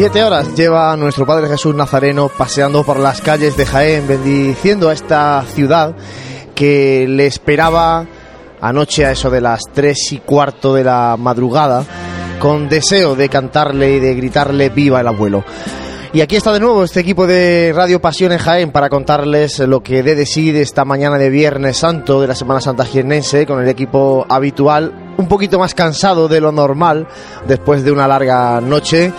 Siete horas lleva nuestro Padre Jesús Nazareno paseando por las calles de Jaén, bendiciendo a esta ciudad que le esperaba anoche a eso de las tres y cuarto de la madrugada, con deseo de cantarle y de gritarle viva el abuelo. Y aquí está de nuevo este equipo de Radio Pasión en Jaén para contarles lo que dé de sí de esta mañana de Viernes Santo de la Semana Santa jiennense con el equipo habitual, un poquito más cansado de lo normal después de una larga noche.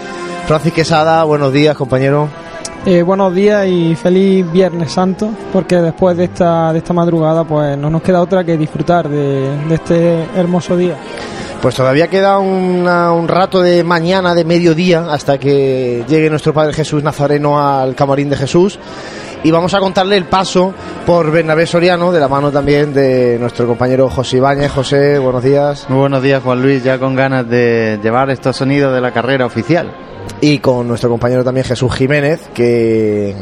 Francis Quesada, buenos días, compañero. Eh, buenos días y feliz Viernes Santo, porque después de esta, de esta madrugada pues no nos queda otra que disfrutar de, de este hermoso día. Pues todavía queda una- un rato de mañana, de mediodía, hasta que llegue nuestro Padre Jesús Nazareno al camarín de Jesús. Y vamos a contarle el paso por Bernabé Soriano, de la mano también de nuestro compañero José Ibáñez. José, buenos días. Muy buenos días, Juan Luis, ya con ganas de llevar estos sonidos de la carrera oficial. Y con nuestro compañero también Jesús Jiménez, que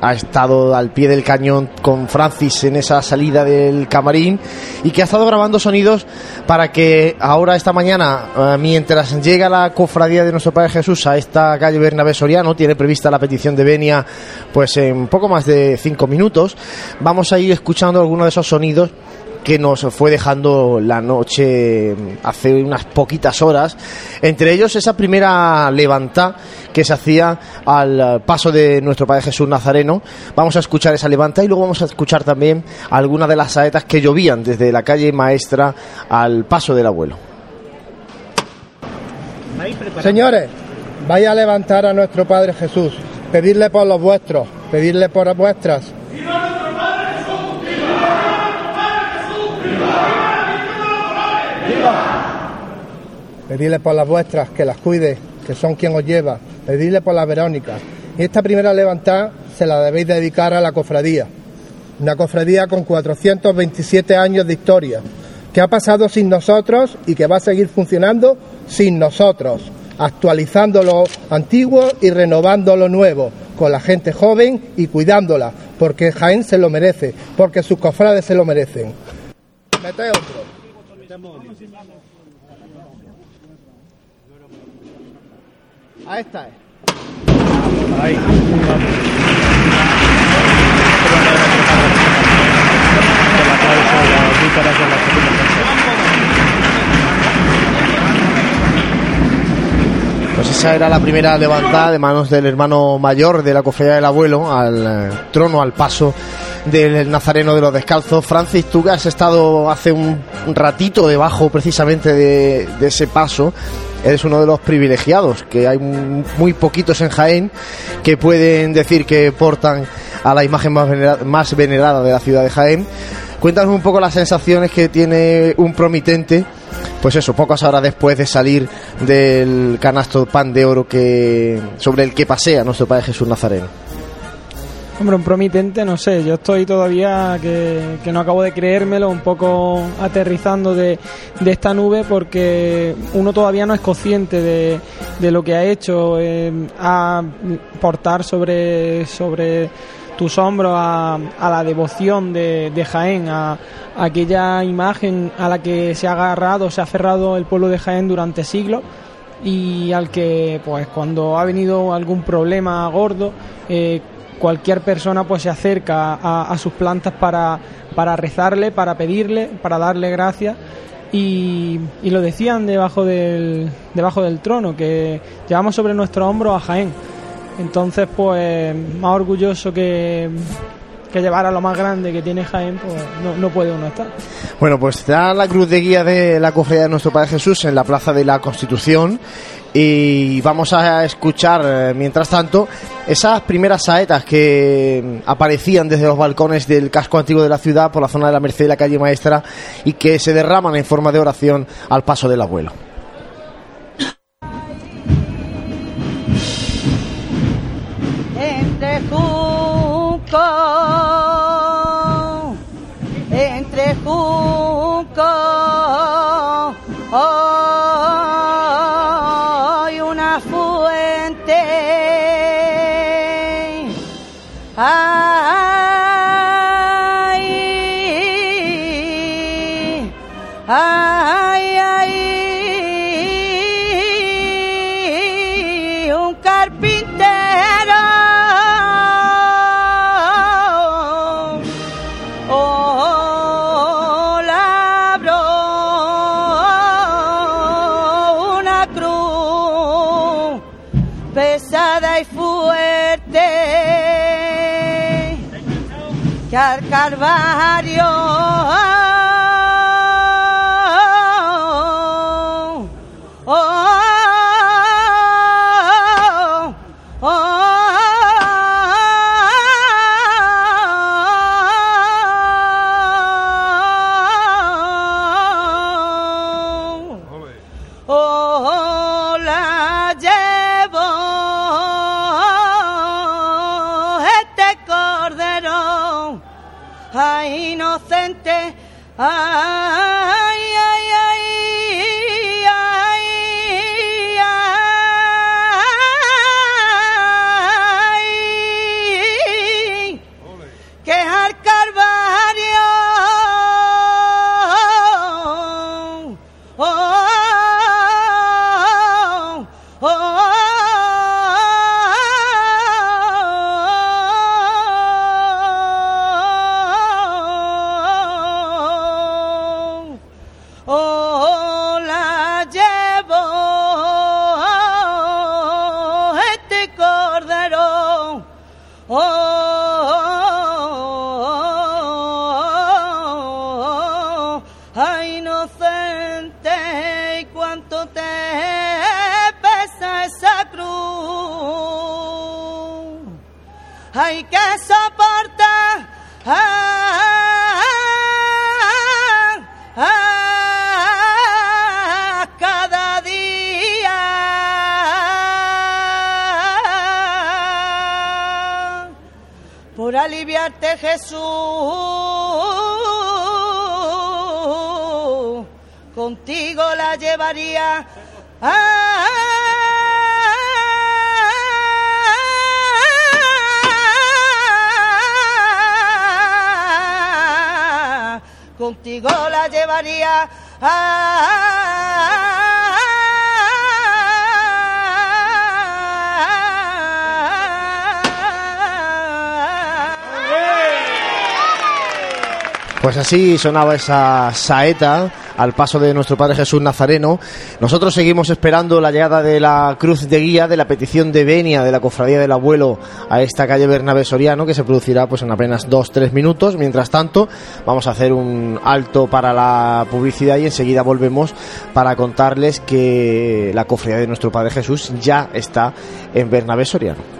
ha estado al pie del cañón con Francis en esa salida del camarín y que ha estado grabando sonidos para que ahora esta mañana, eh, mientras llega la cofradía de nuestro Padre Jesús a esta calle Bernabé Soriano, tiene prevista la petición de Benia pues en poco más de cinco minutos, vamos a ir escuchando algunos de esos sonidos que nos fue dejando la noche hace unas poquitas horas. Entre ellos esa primera levanta que se hacía al paso de nuestro Padre Jesús Nazareno. Vamos a escuchar esa levanta y luego vamos a escuchar también algunas de las saetas que llovían desde la calle Maestra al paso del abuelo. Señores, vaya a levantar a nuestro Padre Jesús, pedirle por los vuestros, pedirle por vuestras. Pedirle por las vuestras, que las cuide, que son quien os lleva. Pedirle por las Verónicas. Y esta primera levantada se la debéis dedicar a la cofradía. Una cofradía con 427 años de historia, que ha pasado sin nosotros y que va a seguir funcionando sin nosotros, actualizando lo antiguo y renovando lo nuevo, con la gente joven y cuidándola, porque Jaén se lo merece, porque sus cofrades se lo merecen. Mete otro. A esta es. Pues esa era la primera levantada de manos del hermano mayor de la cofradía del abuelo al eh, trono, al paso del nazareno de los descalzos. Francis, tú has estado hace un ratito debajo precisamente de ese paso, eres uno de los privilegiados, que hay muy poquitos en Jaén que pueden decir que portan a la imagen más, venera- más venerada de la ciudad de Jaén. Cuéntanos un poco las sensaciones que tiene un promitente pues eso, pocas horas después de salir del canasto pan de oro que sobre el que pasea nuestro Padre Jesús Nazareno. Hombre, un promitente, no sé, yo estoy todavía que, que no acabo de creérmelo, un poco aterrizando de, de esta nube porque uno todavía no es consciente de, de lo que ha hecho, eh, a portar sobre, sobre tus hombros a, la devoción de, de Jaén, a, a aquella imagen a la que se ha agarrado, se ha aferrado el pueblo de Jaén durante siglos y al que pues cuando ha venido algún problema gordo eh, cualquier persona pues se acerca a, sus plantas para, para rezarle, para pedirle, para darle gracias. Y, y lo decían debajo del, debajo del trono que llevamos sobre nuestro hombro a Jaén. Entonces pues más orgulloso que, que llevar a lo más grande que tiene Jaén pues no, no puede uno estar Bueno, pues está la cruz de guía de la cofradía de nuestro Padre Jesús en la Plaza de la Constitución y vamos a escuchar, eh, mientras tanto, esas primeras saetas que aparecían desde los balcones del casco antiguo de la ciudad por la zona de la Merced y la calle Maestra y que se derraman en forma de oración al paso del abuelo. entre 歌。Calvario. 哎哎！Ay que soporta ah, ah, cada día por aliviarte Jesús. Contigo la llevaría. Ah, contigo la llevaría. Pues así sonaba esa saeta al paso de nuestro Padre Jesús Nazareno. Nosotros seguimos esperando la llegada de la cruz de guía, de la petición de venia de la cofradía del abuelo a esta calle Bernabé Soriano, que se producirá pues en apenas dos, tres minutos. Mientras tanto, vamos a hacer un alto para la publicidad y enseguida volvemos para contarles que la cofradía de nuestro Padre Jesús ya está en Bernabé Soriano.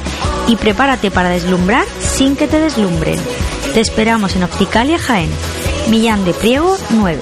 Y prepárate para deslumbrar sin que te deslumbren. Te esperamos en Opticalia Jaén. Millán de Priego 9.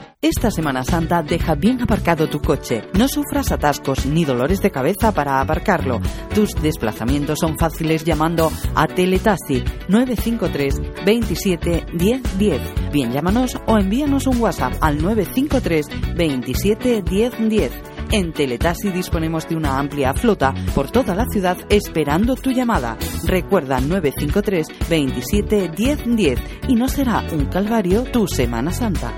Esta Semana Santa deja bien aparcado tu coche. No sufras atascos ni dolores de cabeza para aparcarlo. Tus desplazamientos son fáciles llamando a Teletaxi 953 27 10 10 Bien, llámanos o envíanos un WhatsApp al 953 27 10 10. En Teletasi disponemos de una amplia flota por toda la ciudad esperando tu llamada. Recuerda 953 27 10 10 y no será un calvario tu Semana Santa.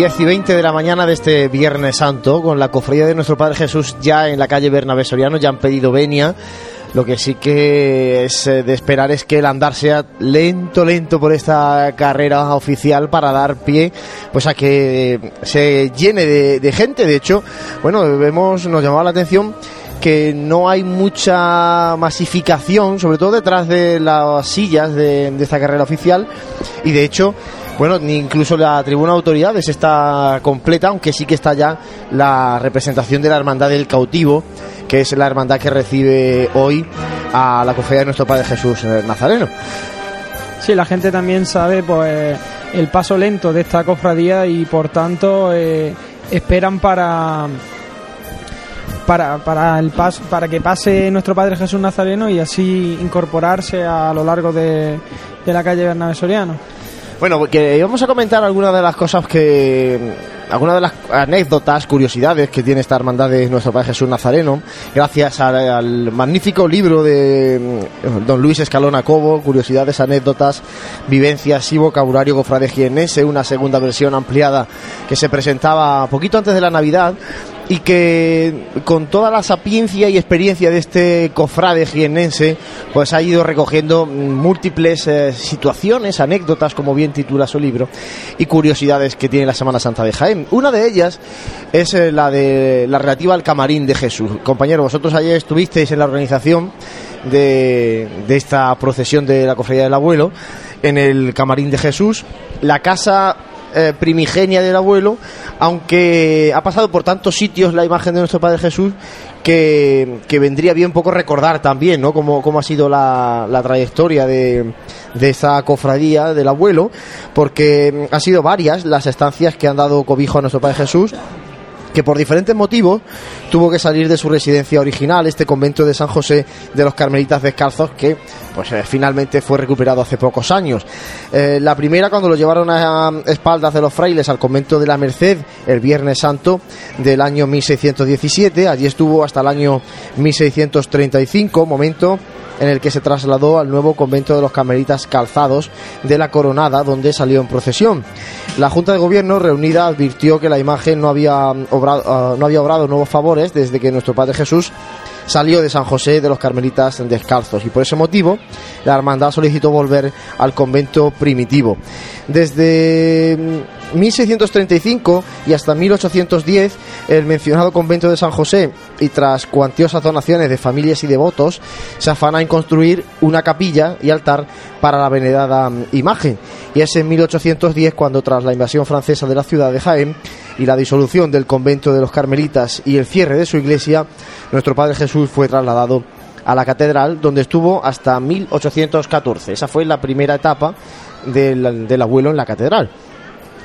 Diez y 20 de la mañana de este Viernes Santo, con la cofradía de nuestro Padre Jesús ya en la calle Bernabé Soriano, ya han pedido venia. Lo que sí que es eh, de esperar es que el andar sea lento, lento por esta carrera oficial para dar pie pues a que se llene de, gente. De hecho, bueno, vemos, nos llamaba la atención que no hay mucha masificación, sobre todo detrás de las sillas de esta carrera oficial. Y de hecho, bueno, ni incluso la tribuna de autoridades está completa, aunque sí que está ya la representación de la Hermandad del Cautivo, que es la hermandad que recibe hoy a la cofradía de nuestro Padre Jesús eh, Nazareno. Sí, la gente también sabe pues el paso lento de esta cofradía y por tanto eh, esperan para para, para el paso, para que pase nuestro Padre Jesús Nazareno y así incorporarse a lo largo de, de la calle Bernabé Soriano. Bueno, que vamos a comentar algunas de las cosas que. algunas de las anécdotas, curiosidades que tiene esta hermandad de nuestro Padre Jesús Nazareno, gracias al, magnífico libro de mm, don Luis Escalona Cobo, curiosidades, anécdotas, vivencias y vocabulario cofrade jienense, una segunda versión ampliada que se presentaba poquito antes de la Navidad y que con toda la sapiencia y experiencia de este cofrade jienense, pues ha ido recogiendo múltiples eh, situaciones, anécdotas, como bien titula su libro, y curiosidades que tiene la Semana Santa de Jaén. Una de ellas es eh, la de la relativa al camarín de Jesús. Compañero, vosotros ayer estuvisteis en la organización de, de esta procesión de la cofradía del abuelo en el camarín de Jesús. La casa eh, primigenia del abuelo, aunque ha pasado por tantos sitios la imagen de nuestro Padre Jesús que, que vendría bien poco recordar también, ¿no? Cómo, cómo ha sido la, la trayectoria de, de esa cofradía del abuelo, porque han sido varias las estancias que han dado cobijo a nuestro Padre Jesús que por diferentes motivos tuvo que salir de su residencia original, este convento de San José de los Carmelitas Descalzos, que pues eh, finalmente fue recuperado hace pocos años. Eh, la primera cuando lo llevaron a espaldas de los frailes al convento de la Merced el Viernes Santo del año 1617, allí estuvo hasta el año 1635, momento en el que se trasladó al nuevo convento de los Carmelitas Calzados de la Coronada, donde salió en procesión. La Junta de Gobierno reunida advirtió que la imagen no había obrado, uh, no había obrado nuevos favores desde que nuestro Padre Jesús salió de San José de los Carmelitas Descalzos y por ese motivo la hermandad solicitó volver al convento primitivo. Desde 1635 y hasta 1810 el mencionado convento de San José y tras cuantiosas donaciones de familias y devotos se afana en construir una capilla y altar para la venerada imagen. Y es en 1810 cuando tras la invasión francesa de la ciudad de Jaén y la disolución del convento de los carmelitas y el cierre de su iglesia nuestro Padre Jesús fue trasladado a la catedral donde estuvo hasta 1814 esa fue la primera etapa del, del abuelo en la catedral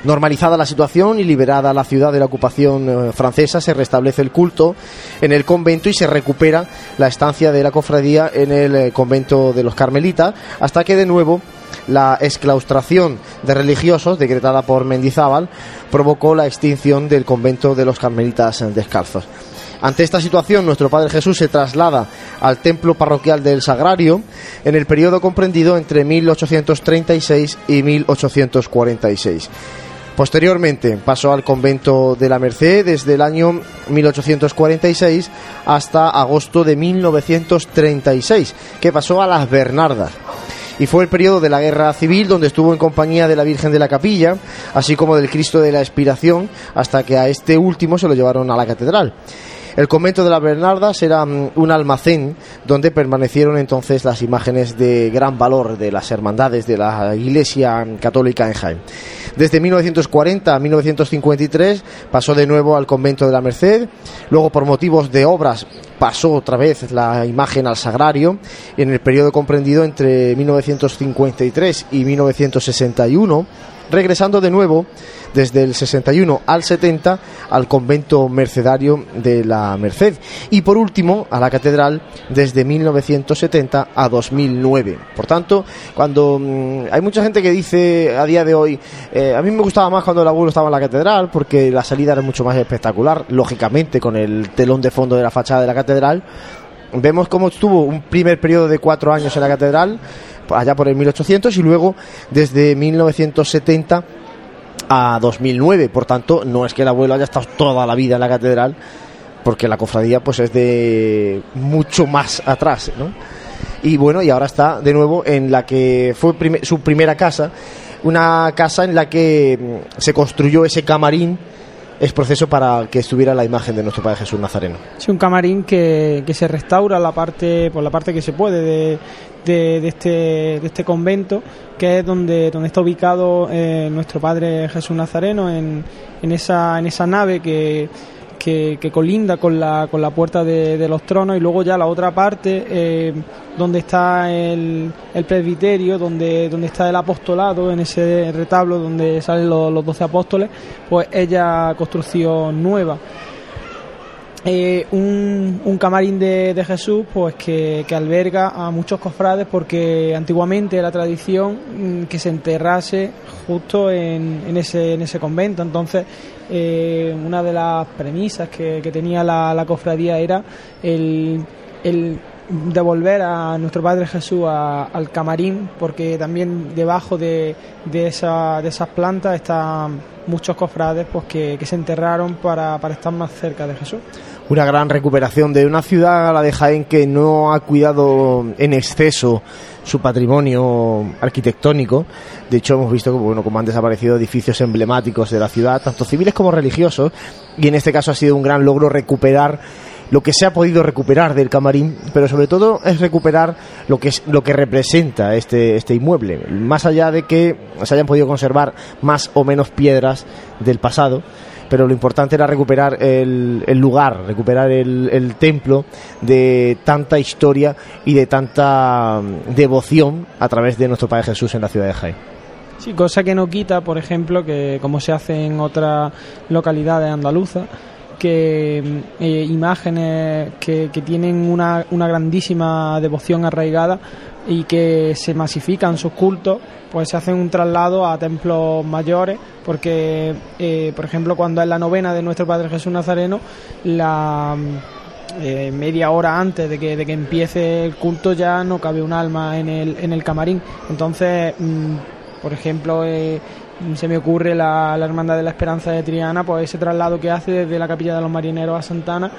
Normalizada la situación y liberada la ciudad de la ocupación eh, francesa, se restablece el culto en el convento y se recupera la estancia de la cofradía en el eh, convento de los Carmelitas, hasta que de nuevo la exclaustración de religiosos decretada por Mendizábal provocó la extinción del convento de los Carmelitas Descalzos. Ante esta situación, nuestro Padre Jesús se traslada al templo parroquial del Sagrario en el periodo comprendido entre 1836 y 1846. Posteriormente pasó al convento de la Merced desde el año 1846 hasta agosto de 1936, que pasó a las Bernardas. Y fue el periodo de la guerra civil donde estuvo en compañía de la Virgen de la Capilla, así como del Cristo de la Expiración, hasta que a este último se lo llevaron a la catedral. El convento de las Bernardas era mm, un almacén donde permanecieron entonces las imágenes de gran valor de las hermandades de la Iglesia Católica en Jaén. Desde 1940 a 1953 pasó de nuevo al convento de la Merced, luego por motivos de obras pasó otra vez la imagen al sagrario en el periodo comprendido entre 1953 y 1961 regresando de nuevo desde el 61 al 70 al convento mercedario de la Merced y por último a la catedral desde 1970 a 2009. Por tanto, cuando mmm, hay mucha gente que dice a día de hoy, eh, a mí me gustaba más cuando el abuelo estaba en la catedral porque la salida era mucho más espectacular, lógicamente con el telón de fondo de la fachada de la catedral. Vemos cómo estuvo un primer periodo de cuatro años en la catedral, allá por el 1800 y luego desde 1970 a 2009. Por tanto, no es que el abuelo haya estado toda la vida en la catedral, porque la cofradía pues es de mucho más atrás, ¿no? Y bueno, y ahora está de nuevo en la que fue su primera casa, una casa en la que mm, se construyó ese camarín es proceso para que estuviera la imagen de nuestro Padre Jesús Nazareno. Sí, un camarín que, que se restaura la parte, por la parte que se puede de, de, de, este, de este convento, que es donde, donde está ubicado eh, nuestro Padre Jesús Nazareno, en, en, esa, en esa nave que, que, colinda con la, con la puerta de, de, los tronos y luego ya la otra parte eh, donde está el, el, presbiterio, donde, donde está el apostolado, en ese retablo donde salen los, 12 apóstoles, pues ella construcción nueva. Eh, un, camarín de, Jesús pues que, alberga a muchos cofrades porque antiguamente era tradición mm, que se enterrase justo en, en, ese, en ese convento. Entonces eh, una de las premisas que, tenía la, cofradía era el, devolver a nuestro Padre Jesús al camarín, porque también debajo de, esa, de esas plantas están muchos cofrades pues, que, se enterraron para estar más cerca de Jesús una gran recuperación de una ciudad, la de Jaén, que no ha cuidado en exceso su patrimonio arquitectónico. De hecho, hemos visto bueno, como han desaparecido edificios emblemáticos de la ciudad, tanto civiles como religiosos, y en este caso ha sido un gran logro recuperar lo que se ha podido recuperar del camarín, pero sobre todo es recuperar lo que es lo que representa este este inmueble, más allá de que se hayan podido conservar más o menos piedras del pasado, pero lo importante era recuperar el, el lugar, recuperar el, templo de tanta historia y de tanta mm, devoción a través de nuestro Padre Jesús en la ciudad de Jaén. Sí, cosa que no quita, por ejemplo, que como se hace en otras localidades andaluzas, que eh, imágenes que, tienen una, una, grandísima devoción arraigada y que se masifican sus cultos, pues se hacen un traslado a templos mayores, porque, eh, por ejemplo, cuando es la novena de nuestro Padre Jesús Nazareno, la eh, media hora antes de que, de que empiece el culto ya no cabe un alma en el, en el camarín. Entonces, mm, por ejemplo, se me ocurre la, Hermandad de la Esperanza de Triana, pues ese traslado que hace desde la Capilla de los Marineros a Santana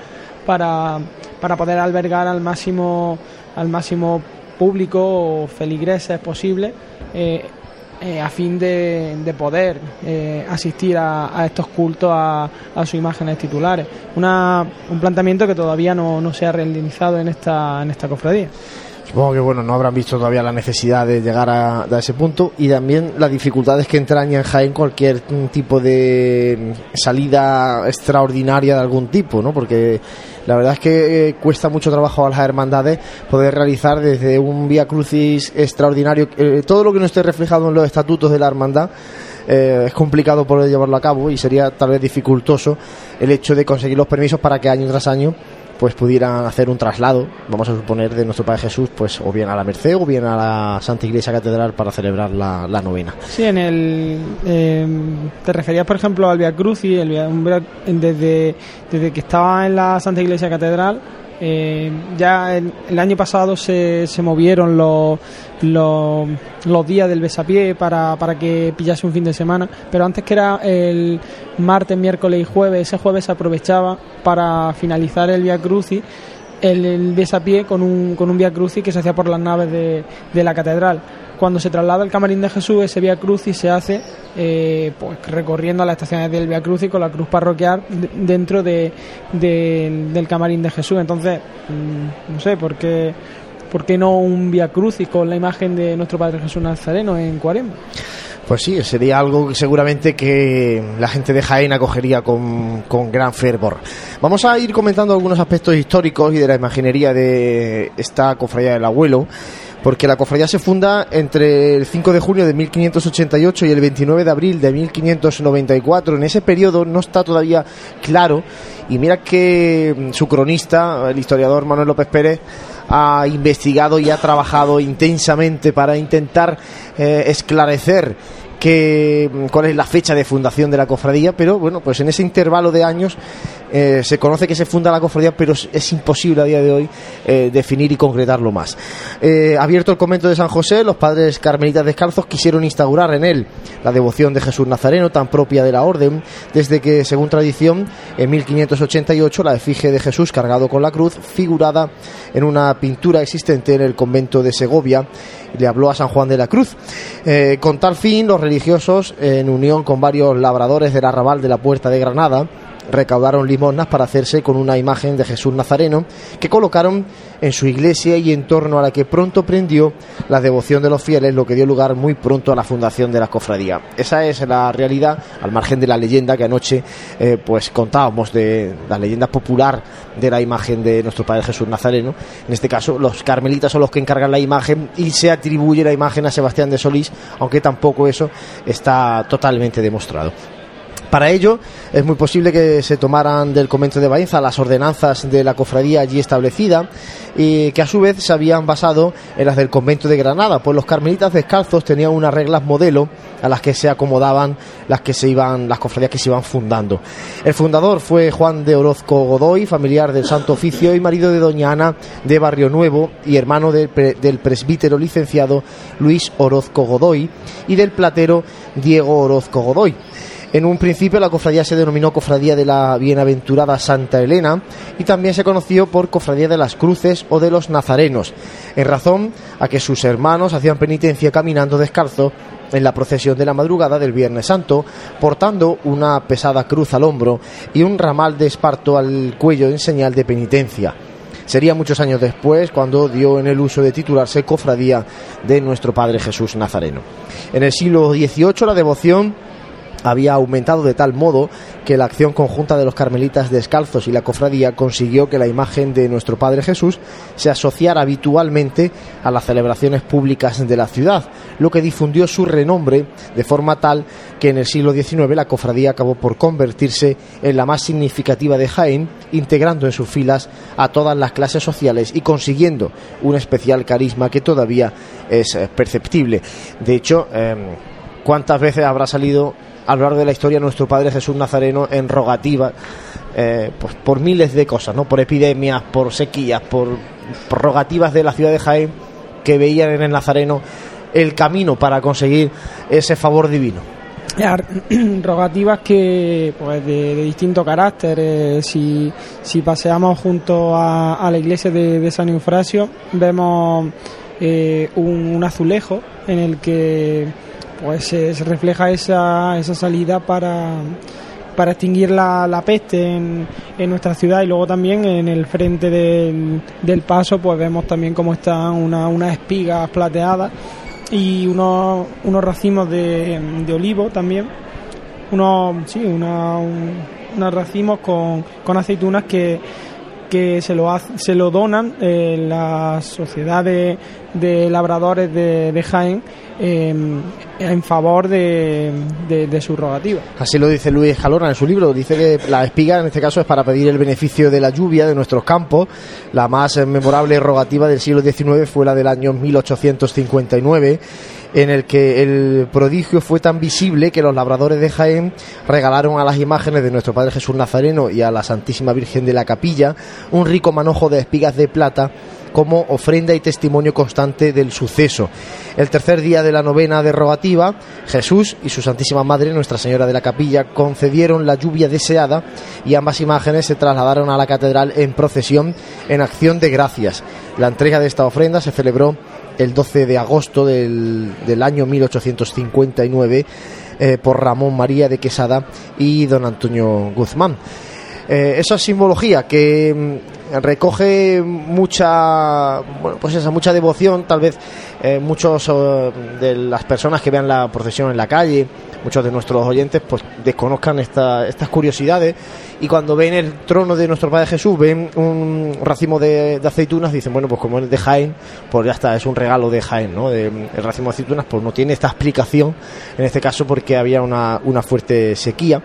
para, para poder albergar al máximo, al máximo público o feligreses posible. Eh, eh, a fin de, de poder eh, asistir a, estos cultos a, a, sus imágenes titulares. Una, un planteamiento que todavía no, no se ha realizado en esta, en esta cofradía. Supongo que bueno, no habrán visto todavía la necesidad de llegar a, ese punto y también las dificultades que entraña en Jaén cualquier tipo de salida extraordinaria de algún tipo, ¿no? Porque la verdad es que eh, cuesta mucho trabajo a las hermandades poder realizar desde un vía crucis extraordinario eh, todo lo que no esté reflejado en los estatutos de la hermandad. Eh, es complicado poder llevarlo a cabo y sería tal vez dificultoso el hecho de conseguir los permisos para que año tras año pues pudieran hacer un traslado, vamos a suponer, de nuestro Padre Jesús, pues o bien a la Merced o bien a la Santa Iglesia Catedral para celebrar la, novena. Sí, en el em, te referías, por ejemplo, al Via Crucis, el desde, desde que estaba en la Santa Iglesia Catedral, eh, ya el, año pasado se, se movieron los, los, los, días del besapié para, para que pillase un fin de semana, pero antes que era el martes, miércoles y jueves, ese jueves se aprovechaba para finalizar el Via Crucis el, el besapié con un, con un Via Crucis que se hacía por las naves de, de la catedral cuando se traslada el camarín de Jesús, ese Via Crucis se hace eh, pues recorriendo las estaciones del Via Crucis con la cruz parroquial dentro de, del camarín de Jesús. Entonces, mm, no sé, ¿por qué, ¿por qué no un Via Crucis con la imagen de nuestro Padre Jesús Nazareno en Cuaresma? Pues sí, sería algo seguramente que la gente de Jaén acogería con, con, gran fervor. Vamos a ir comentando algunos aspectos históricos y de la imaginería de esta cofradía del abuelo porque la cofradía se funda entre el 5 de junio de 1588 y el 29 de abril de 1594. En ese periodo no está todavía claro y mira que mm, su cronista, el historiador Manuel López Pérez, ha investigado y ha trabajado intensamente para intentar eh, esclarecer que, mm, cuál es la fecha de fundación de la cofradía, pero bueno, pues en ese intervalo de años eh, se conoce que se funda la cofradía, pero es imposible a día de hoy eh, definir y concretarlo más. Eh, abierto el convento de San José, los padres carmelitas descalzos quisieron instaurar en él la devoción de Jesús Nazareno, tan propia de la orden, desde que, según tradición, en 1588 la efigie de Jesús cargado con la cruz, figurada en una pintura existente en el convento de Segovia, le habló a San Juan de la Cruz. con tal fin, los religiosos, en unión con varios labradores del arrabal de la Puerta de Granada, recaudaron limosnas para hacerse con una imagen de Jesús Nazareno que colocaron en su iglesia y en torno a la que pronto prendió la devoción de los fieles, lo que dio lugar muy pronto a la fundación de la cofradía. Esa es la realidad, al margen de la leyenda que anoche eh, pues contábamos de la leyenda popular de la imagen de nuestro Padre Jesús Nazareno. En este caso, los carmelitas son los que encargan la imagen y se atribuye la imagen a Sebastián de Solís, aunque tampoco eso está totalmente demostrado. Para ello, es muy posible que se tomaran del convento de Baenza las ordenanzas de la cofradía allí establecida y que a su vez se habían basado en las del convento de Granada, pues los carmelitas descalzos tenían unas reglas modelo a las que se acomodaban las que se iban las cofradías que se iban fundando. El fundador fue Juan de Orozco Godoy, familiar del Santo Oficio y marido de doña Ana de Barrio Nuevo y hermano del presbítero licenciado Luis Orozco Godoy y del platero Diego Orozco Godoy. En un principio la cofradía se denominó Cofradía de la Bienaventurada Santa Elena y también se conoció por Cofradía de las Cruces o de los Nazarenos, en razón a que sus hermanos hacían penitencia caminando descalzo en la procesión de la madrugada del Viernes Santo, portando una pesada cruz al hombro y un ramal de esparto al cuello en señal de penitencia. Sería muchos años después cuando dio en el uso de titularse Cofradía de nuestro Padre Jesús Nazareno. En el siglo XVIII la devoción había aumentado de tal modo que la acción conjunta de los carmelitas descalzos y la cofradía consiguió que la imagen de nuestro Padre Jesús se asociara habitualmente a las celebraciones públicas de la ciudad, lo que difundió su renombre de forma tal que en el siglo XIX la cofradía acabó por convertirse en la más significativa de Jaén, integrando en sus filas a todas las clases sociales y consiguiendo un especial carisma que todavía es eh, perceptible. De hecho, em, ¿cuántas veces habrá salido a lo largo de la historia nuestro Padre Jesús Nazareno en rogativa eh, pues, por miles de cosas, ¿no? Por epidemias, por sequías, por, rogativas de la ciudad de Jaén que veían en el Nazareno el camino para conseguir ese favor divino. Rogativas que pues de, distinto carácter eh, si, si paseamos junto a, la iglesia de, San Eufrasio vemos eh, un azulejo en el que pues se, refleja esa, esa salida para, para extinguir la, la peste en, en, nuestra ciudad. Y luego también en el frente del, del paso pues vemos también cómo están una, unas espigas plateadas y unos, unos racimos de, de olivo también. Unos sí un, unos racimos con, con aceitunas que que se lo, hace, se lo donan eh, la sociedad de, labradores de, de Jaén eh, en favor de, su rogativa. Así lo dice Luis Jalona en su libro. Dice que la espiga en este caso es para pedir el beneficio de la lluvia de nuestros campos. La más memorable rogativa del siglo XIX fue la del año 1859 en el que el prodigio fue tan visible que los labradores de Jaén regalaron a las imágenes de nuestro Padre Jesús Nazareno y a la Santísima Virgen de la Capilla un rico manojo de espigas de plata como ofrenda y testimonio constante del suceso. El tercer día de la novena derogativa, Jesús y su Santísima Madre, Nuestra Señora de la Capilla, concedieron la lluvia deseada y ambas imágenes se trasladaron a la catedral en procesión en acción de gracias. La entrega de esta ofrenda se celebró el 12 de agosto del, del año 1859 eh, por Ramón María de Quesada y don Antonio Guzmán. Eh, esa simbología que mm, recoge mucha bueno, pues esa mucha devoción tal vez eh, muchos de las personas que vean la procesión en la calle muchos de nuestros oyentes pues desconozcan esta, estas curiosidades y cuando ven el trono de nuestro Padre Jesús ven un racimo de, aceitunas dicen bueno pues como es de Jaén pues ya está es un regalo de Jaén ¿no? De, el racimo de aceitunas pues no tiene esta explicación en este caso porque había una, una fuerte sequía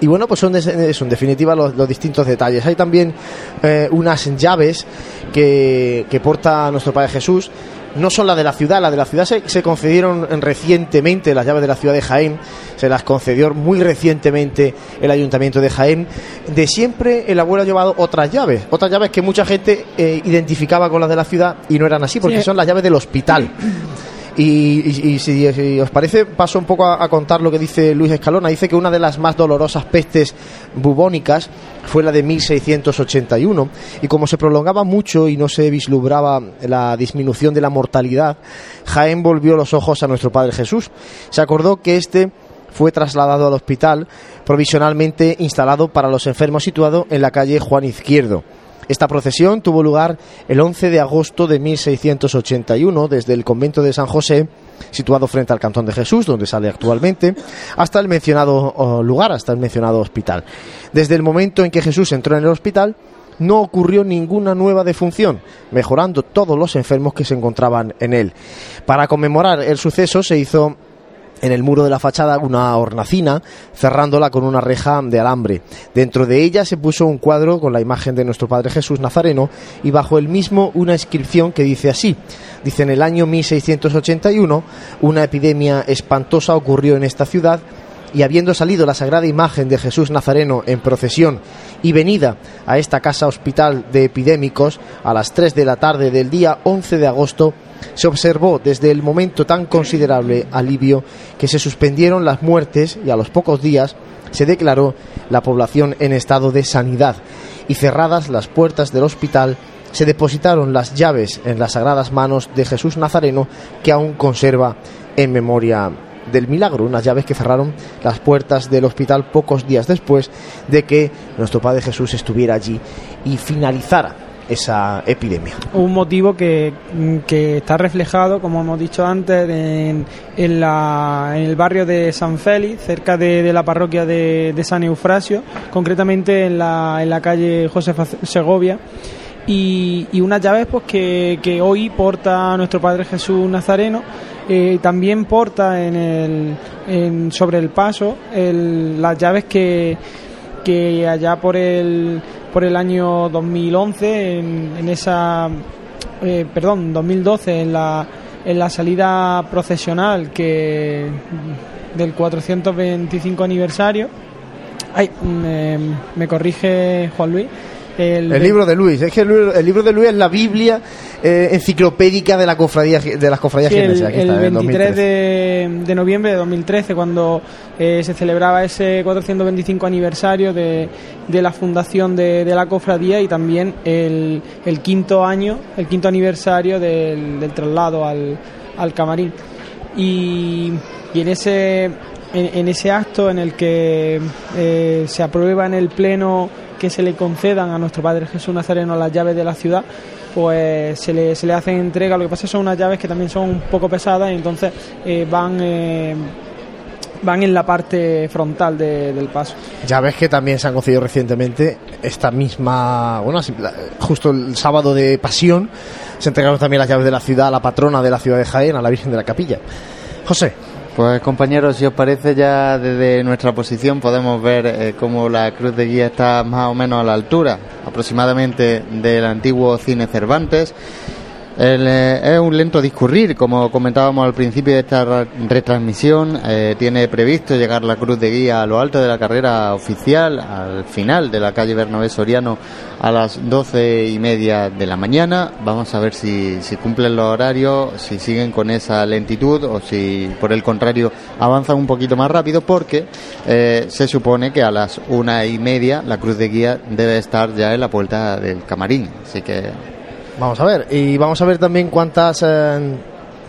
y bueno, pues son, de, son en definitiva los, los, distintos detalles. Hay también eh, unas llaves que, que, porta nuestro Padre Jesús. No son las de la ciudad, las de la ciudad se, se, concedieron recientemente, las llaves de la ciudad de Jaén, se las concedió muy recientemente el ayuntamiento de Jaén. De siempre el abuelo ha llevado otras llaves, otras llaves que mucha gente eh, identificaba con las de la ciudad y no eran así, porque sí. son las llaves del hospital. Y, si, si, os parece, paso un poco a, a, contar lo que dice Luis Escalona. Dice que una de las más dolorosas pestes bubónicas fue la de 1681. Y como se prolongaba mucho y no se vislumbraba la disminución de la mortalidad, Jaén volvió los ojos a nuestro Padre Jesús. Se acordó que este fue trasladado al hospital provisionalmente instalado para los enfermos situado en la calle Juan Izquierdo. Esta procesión tuvo lugar el 11 de agosto de 1681 desde el convento de San José, situado frente al Cantón de Jesús, donde sale actualmente, hasta el mencionado oh, lugar, hasta el mencionado hospital. Desde el momento en que Jesús entró en el hospital, no ocurrió ninguna nueva defunción, mejorando todos los enfermos que se encontraban en él. Para conmemorar el suceso se hizo en el muro de la fachada una hornacina cerrándola con una reja de alambre. Dentro de ella se puso un cuadro con la imagen de nuestro Padre Jesús Nazareno y bajo el mismo una inscripción que dice así. Dice en el año 1681 una epidemia espantosa ocurrió en esta ciudad y habiendo salido la sagrada imagen de Jesús Nazareno en procesión y venida a esta casa hospital de epidémicos a las 3 de la tarde del día 11 de agosto, se observó desde el momento tan considerable alivio que se suspendieron las muertes y a los pocos días se declaró la población en estado de sanidad. Y cerradas las puertas del hospital se depositaron las llaves en las sagradas manos de Jesús Nazareno que aún conserva en memoria del milagro, unas llaves que cerraron las puertas del hospital pocos días después de que nuestro Padre Jesús estuviera allí y finalizara esa epidemia. Un motivo que, que está reflejado, como hemos dicho antes, en, en, la, en el barrio de San Félix, cerca de, de la parroquia de, San Eufrasio, concretamente en la, en la calle Josefa Segovia. Y, y unas llaves pues, que, que hoy porta nuestro Padre Jesús Nazareno eh, también porta en el, en, sobre el paso el, las llaves que, que allá por el, por el año 2011, en, en esa, eh, perdón, 2012, en la, en la salida procesional que del 425 aniversario. Ay, me, me corrige Juan Luis. El, el, libro de Luis, es que el, el, libro de Luis es la Biblia eh, enciclopédica de la cofradía de las cofradías el, el, el 23 de, de, noviembre de 2013 cuando eh, se celebraba ese 425 aniversario de, de la fundación de, de, la cofradía y también el, el quinto año, el quinto aniversario del, del traslado al, al camarín. Y, y en ese en, en, ese acto en el que eh, se aprueba en el pleno que se le concedan a nuestro Padre Jesús Nazareno las llaves de la ciudad, pues se le, se le hacen entrega. Lo que pasa es que son unas llaves que también son un poco pesadas y entonces eh, van. Eh, van en la parte frontal de, del paso. Llaves que también se han concedido recientemente, esta misma, bueno, justo el sábado de Pasión, se entregaron también las llaves de la ciudad a la patrona de la ciudad de Jaén, a la Virgen de la Capilla. José. Pues compañeros, si os parece ya desde nuestra posición podemos ver eh, cómo la cruz de guía está más o menos a la altura aproximadamente del antiguo cine Cervantes. El, eh, es un lento discurrir, como comentábamos al principio de esta retransmisión. Eh, tiene previsto llegar la cruz de guía a lo alto de la carrera oficial, al final de la calle Bernabé Soriano, a las doce y media de la mañana. Vamos a ver si, cumplen los horarios, si siguen con esa lentitud o si, por el contrario, avanzan un poquito más rápido, porque eh, se supone que a las una y media la cruz de guía debe estar ya en la puerta del camarín. Así que Vamos a ver, y vamos a ver también cuántas eh,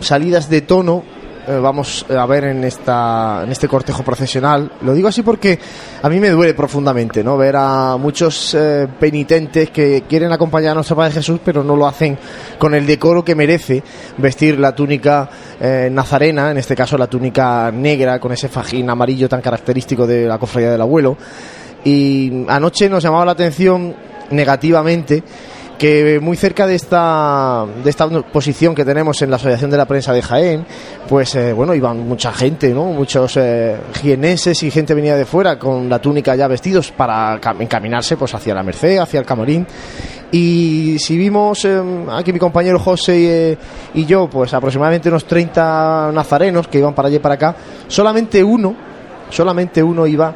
salidas de tono eh, vamos a ver en esta en este cortejo procesional. Lo digo así porque a mí me duele profundamente, ¿no? Ver a muchos eh, penitentes que quieren acompañar a nuestro Padre Jesús, pero no lo hacen con el decoro que merece vestir la túnica eh, nazarena, en este caso la túnica negra con ese fajín amarillo tan característico de la cofradía del abuelo. Y anoche nos llamaba la atención negativamente que muy cerca de esta de esta posición que tenemos en la Asociación de la Prensa de Jaén, pues eh, bueno, iban mucha gente, ¿no? Muchos eh, y gente venía de fuera con la túnica ya vestidos para encaminarse pues hacia la Merced, hacia el Camarín. Y si vimos eh, aquí mi compañero José y, eh, y, yo, pues aproximadamente unos 30 nazarenos que iban para allí y para acá, solamente uno, solamente uno iba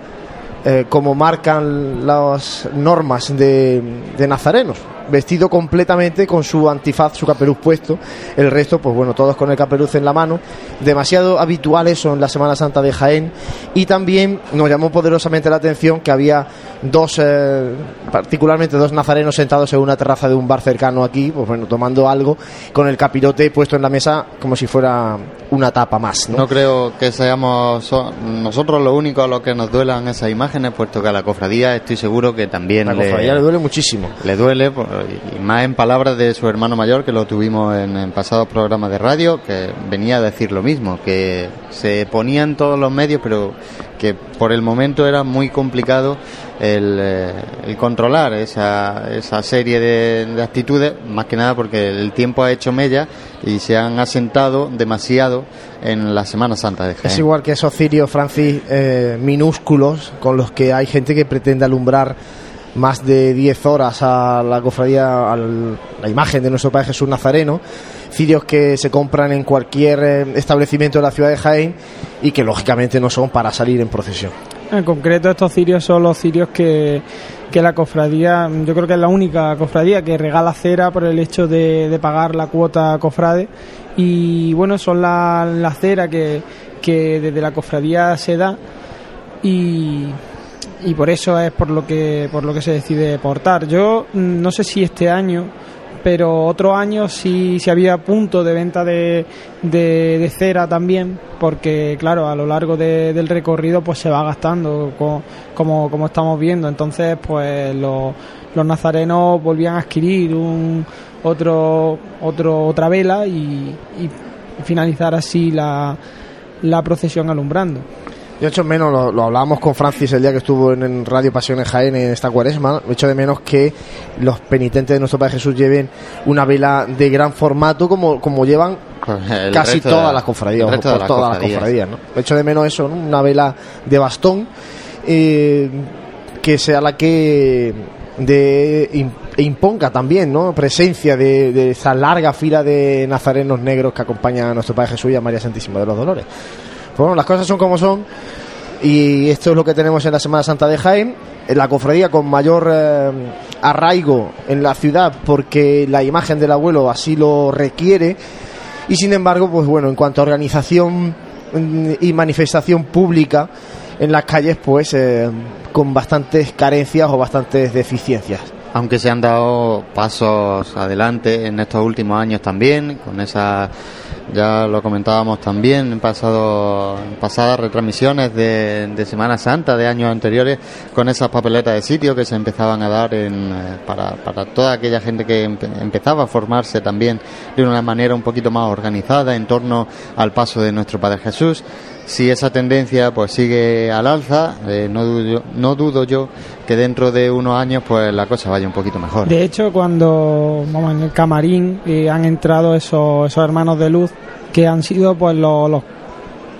eh, como marcan las normas de, nazarenos, vestido completamente con su antifaz, su caperuz puesto, el resto, pues bueno, todos con el caperuz en la mano, demasiado habituales son la Semana Santa de Jaén y también nos llamó poderosamente la atención que había dos, eh, particularmente dos nazarenos sentados en una terraza de un bar cercano aquí, pues bueno, tomando algo con el capirote puesto en la mesa como si fuera una tapa más. No, no creo que seamos so nosotros lo único a lo que nos duelan esas imágenes, puesto que a la cofradía estoy seguro que también la cofradía le, le duele muchísimo. Le duele, y, más en palabras de su hermano mayor, que lo tuvimos en, en pasados programas de radio, que venía a decir lo mismo, que se ponían todos los medios, pero que por el momento era muy complicado el, eh, controlar esa, esa serie de, de actitudes, más que nada porque el tiempo ha hecho mella y se han asentado demasiado en la Semana Santa de Jaén. Es igual que esos cirios, Francis, eh, minúsculos, con los que hay gente que pretende alumbrar más de 10 horas a la cofradía, a la imagen de nuestro Padre Jesús Nazareno. Cirios que se compran en cualquier eh, establecimiento de la ciudad de Jaén y que lógicamente no son para salir en procesión. En concreto, estos cirios son los cirios que, que la cofradía, yo creo que es la única cofradía que regala cera por el hecho de, de pagar la cuota cofrade. Y bueno, son la, la cera que, que desde la cofradía se da y, y por eso es por lo que por lo que se decide portar. Yo mm, no sé si este año, pero otro año sí, sí había punto de venta de, de, cera también, porque claro, a lo largo de- del recorrido pues se va gastando co- como, como estamos viendo. Entonces pues los, los nazarenos volvían a adquirir un otro, otro otra vela y, y finalizar así la, la procesión alumbrando. Yo echo menos, lo, lo hablábamos con Francis el día que estuvo en, en Radio Pasión en Jaén en esta cuaresma, echo de menos que los penitentes de nuestro Padre Jesús lleven una vela de gran formato como, como llevan Pues el casi todas las cofradías, por todas las cofradías. cofradías, ¿no? Echo de menos eso, ¿no? Una vela de bastón eh, que sea la que de e imponga también, ¿no? Presencia de, de esa larga fila de nazarenos negros que acompañan a nuestro Padre Jesús y a María Santísima de los Dolores. Pues bueno, las cosas son como son y esto es lo que tenemos en la Semana Santa de Jaén, en la cofradía con mayor eh, arraigo en la ciudad porque la imagen del abuelo así lo requiere y sin embargo, pues bueno, en cuanto a organización mm, y manifestación pública en las calles, pues eh, con bastantes carencias o bastantes deficiencias. Aunque se han dado pasos adelante en estos últimos años también, con esa, ya lo comentábamos también en, pasado, pasadas retransmisiones de, Semana Santa de años anteriores, con esas papeletas de sitio que se empezaban a dar eh, para, toda aquella gente que empe- empezaba a formarse también de una manera un poquito más organizada en torno al paso de nuestro Padre Jesús. Si esa tendencia pues sigue al alza, eh, no, dudo, no dudo yo que dentro de unos años pues la cosa vaya un poquito mejor. De hecho, cuando vamos en el camarín eh, han entrado esos, esos hermanos de luz que han sido pues los, los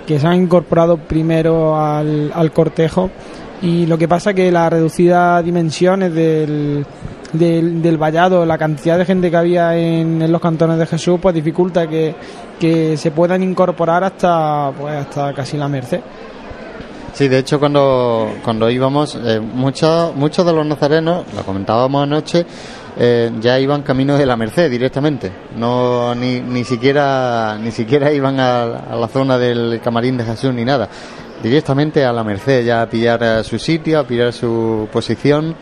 que se han incorporado primero al, al cortejo y lo que pasa que las reducidas dimensiones del, del, del vallado, la cantidad de gente que había en, los cantones de Jesús, pues dificulta que, que se puedan incorporar hasta pues hasta casi la merced. Sí, de hecho cuando, cuando íbamos, eh, muchos, muchos de los nazarenos, lo comentábamos anoche, eh, ya iban camino de la Merced directamente. No, ni, ni siquiera, ni siquiera iban a, a la zona del camarín de Jesús ni nada. Directamente a la Merced, ya a pillar su sitio, a pillar su posición.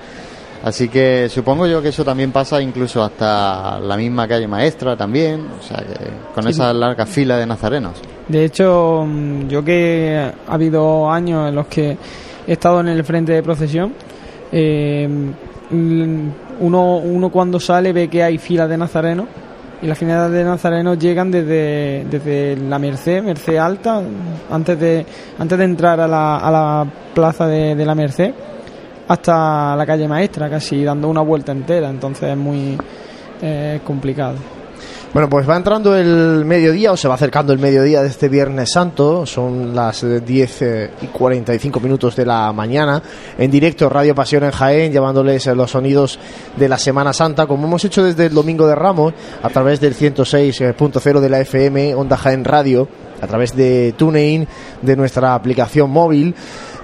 Así que supongo yo que eso también pasa incluso hasta la misma calle maestra también, o sea que con Sí. esa larga fila de nazarenos. De hecho, mm, yo que ha habido años en los que he estado en el frente de procesión, eh, mm, uno, uno cuando sale ve que hay filas de nazarenos y las filas de nazarenos llegan desde, desde la Merced, Merced Alta, antes de, antes de entrar a la, a la plaza de, de la Merced, hasta la calle maestra, casi dando una vuelta entera, entonces es muy complicado. Bueno, pues va entrando el mediodía o se va acercando el mediodía de este Viernes Santo. Son las eh, 10 eh, y 45 minutos de la mañana. En directo, Radio Pasión en Jaén, llevándoles los sonidos de la Semana Santa, como hemos hecho desde el Domingo de Ramos, a través del 106.0 de la FM, Onda Jaén Radio, a través de TuneIn, de nuestra aplicación móvil.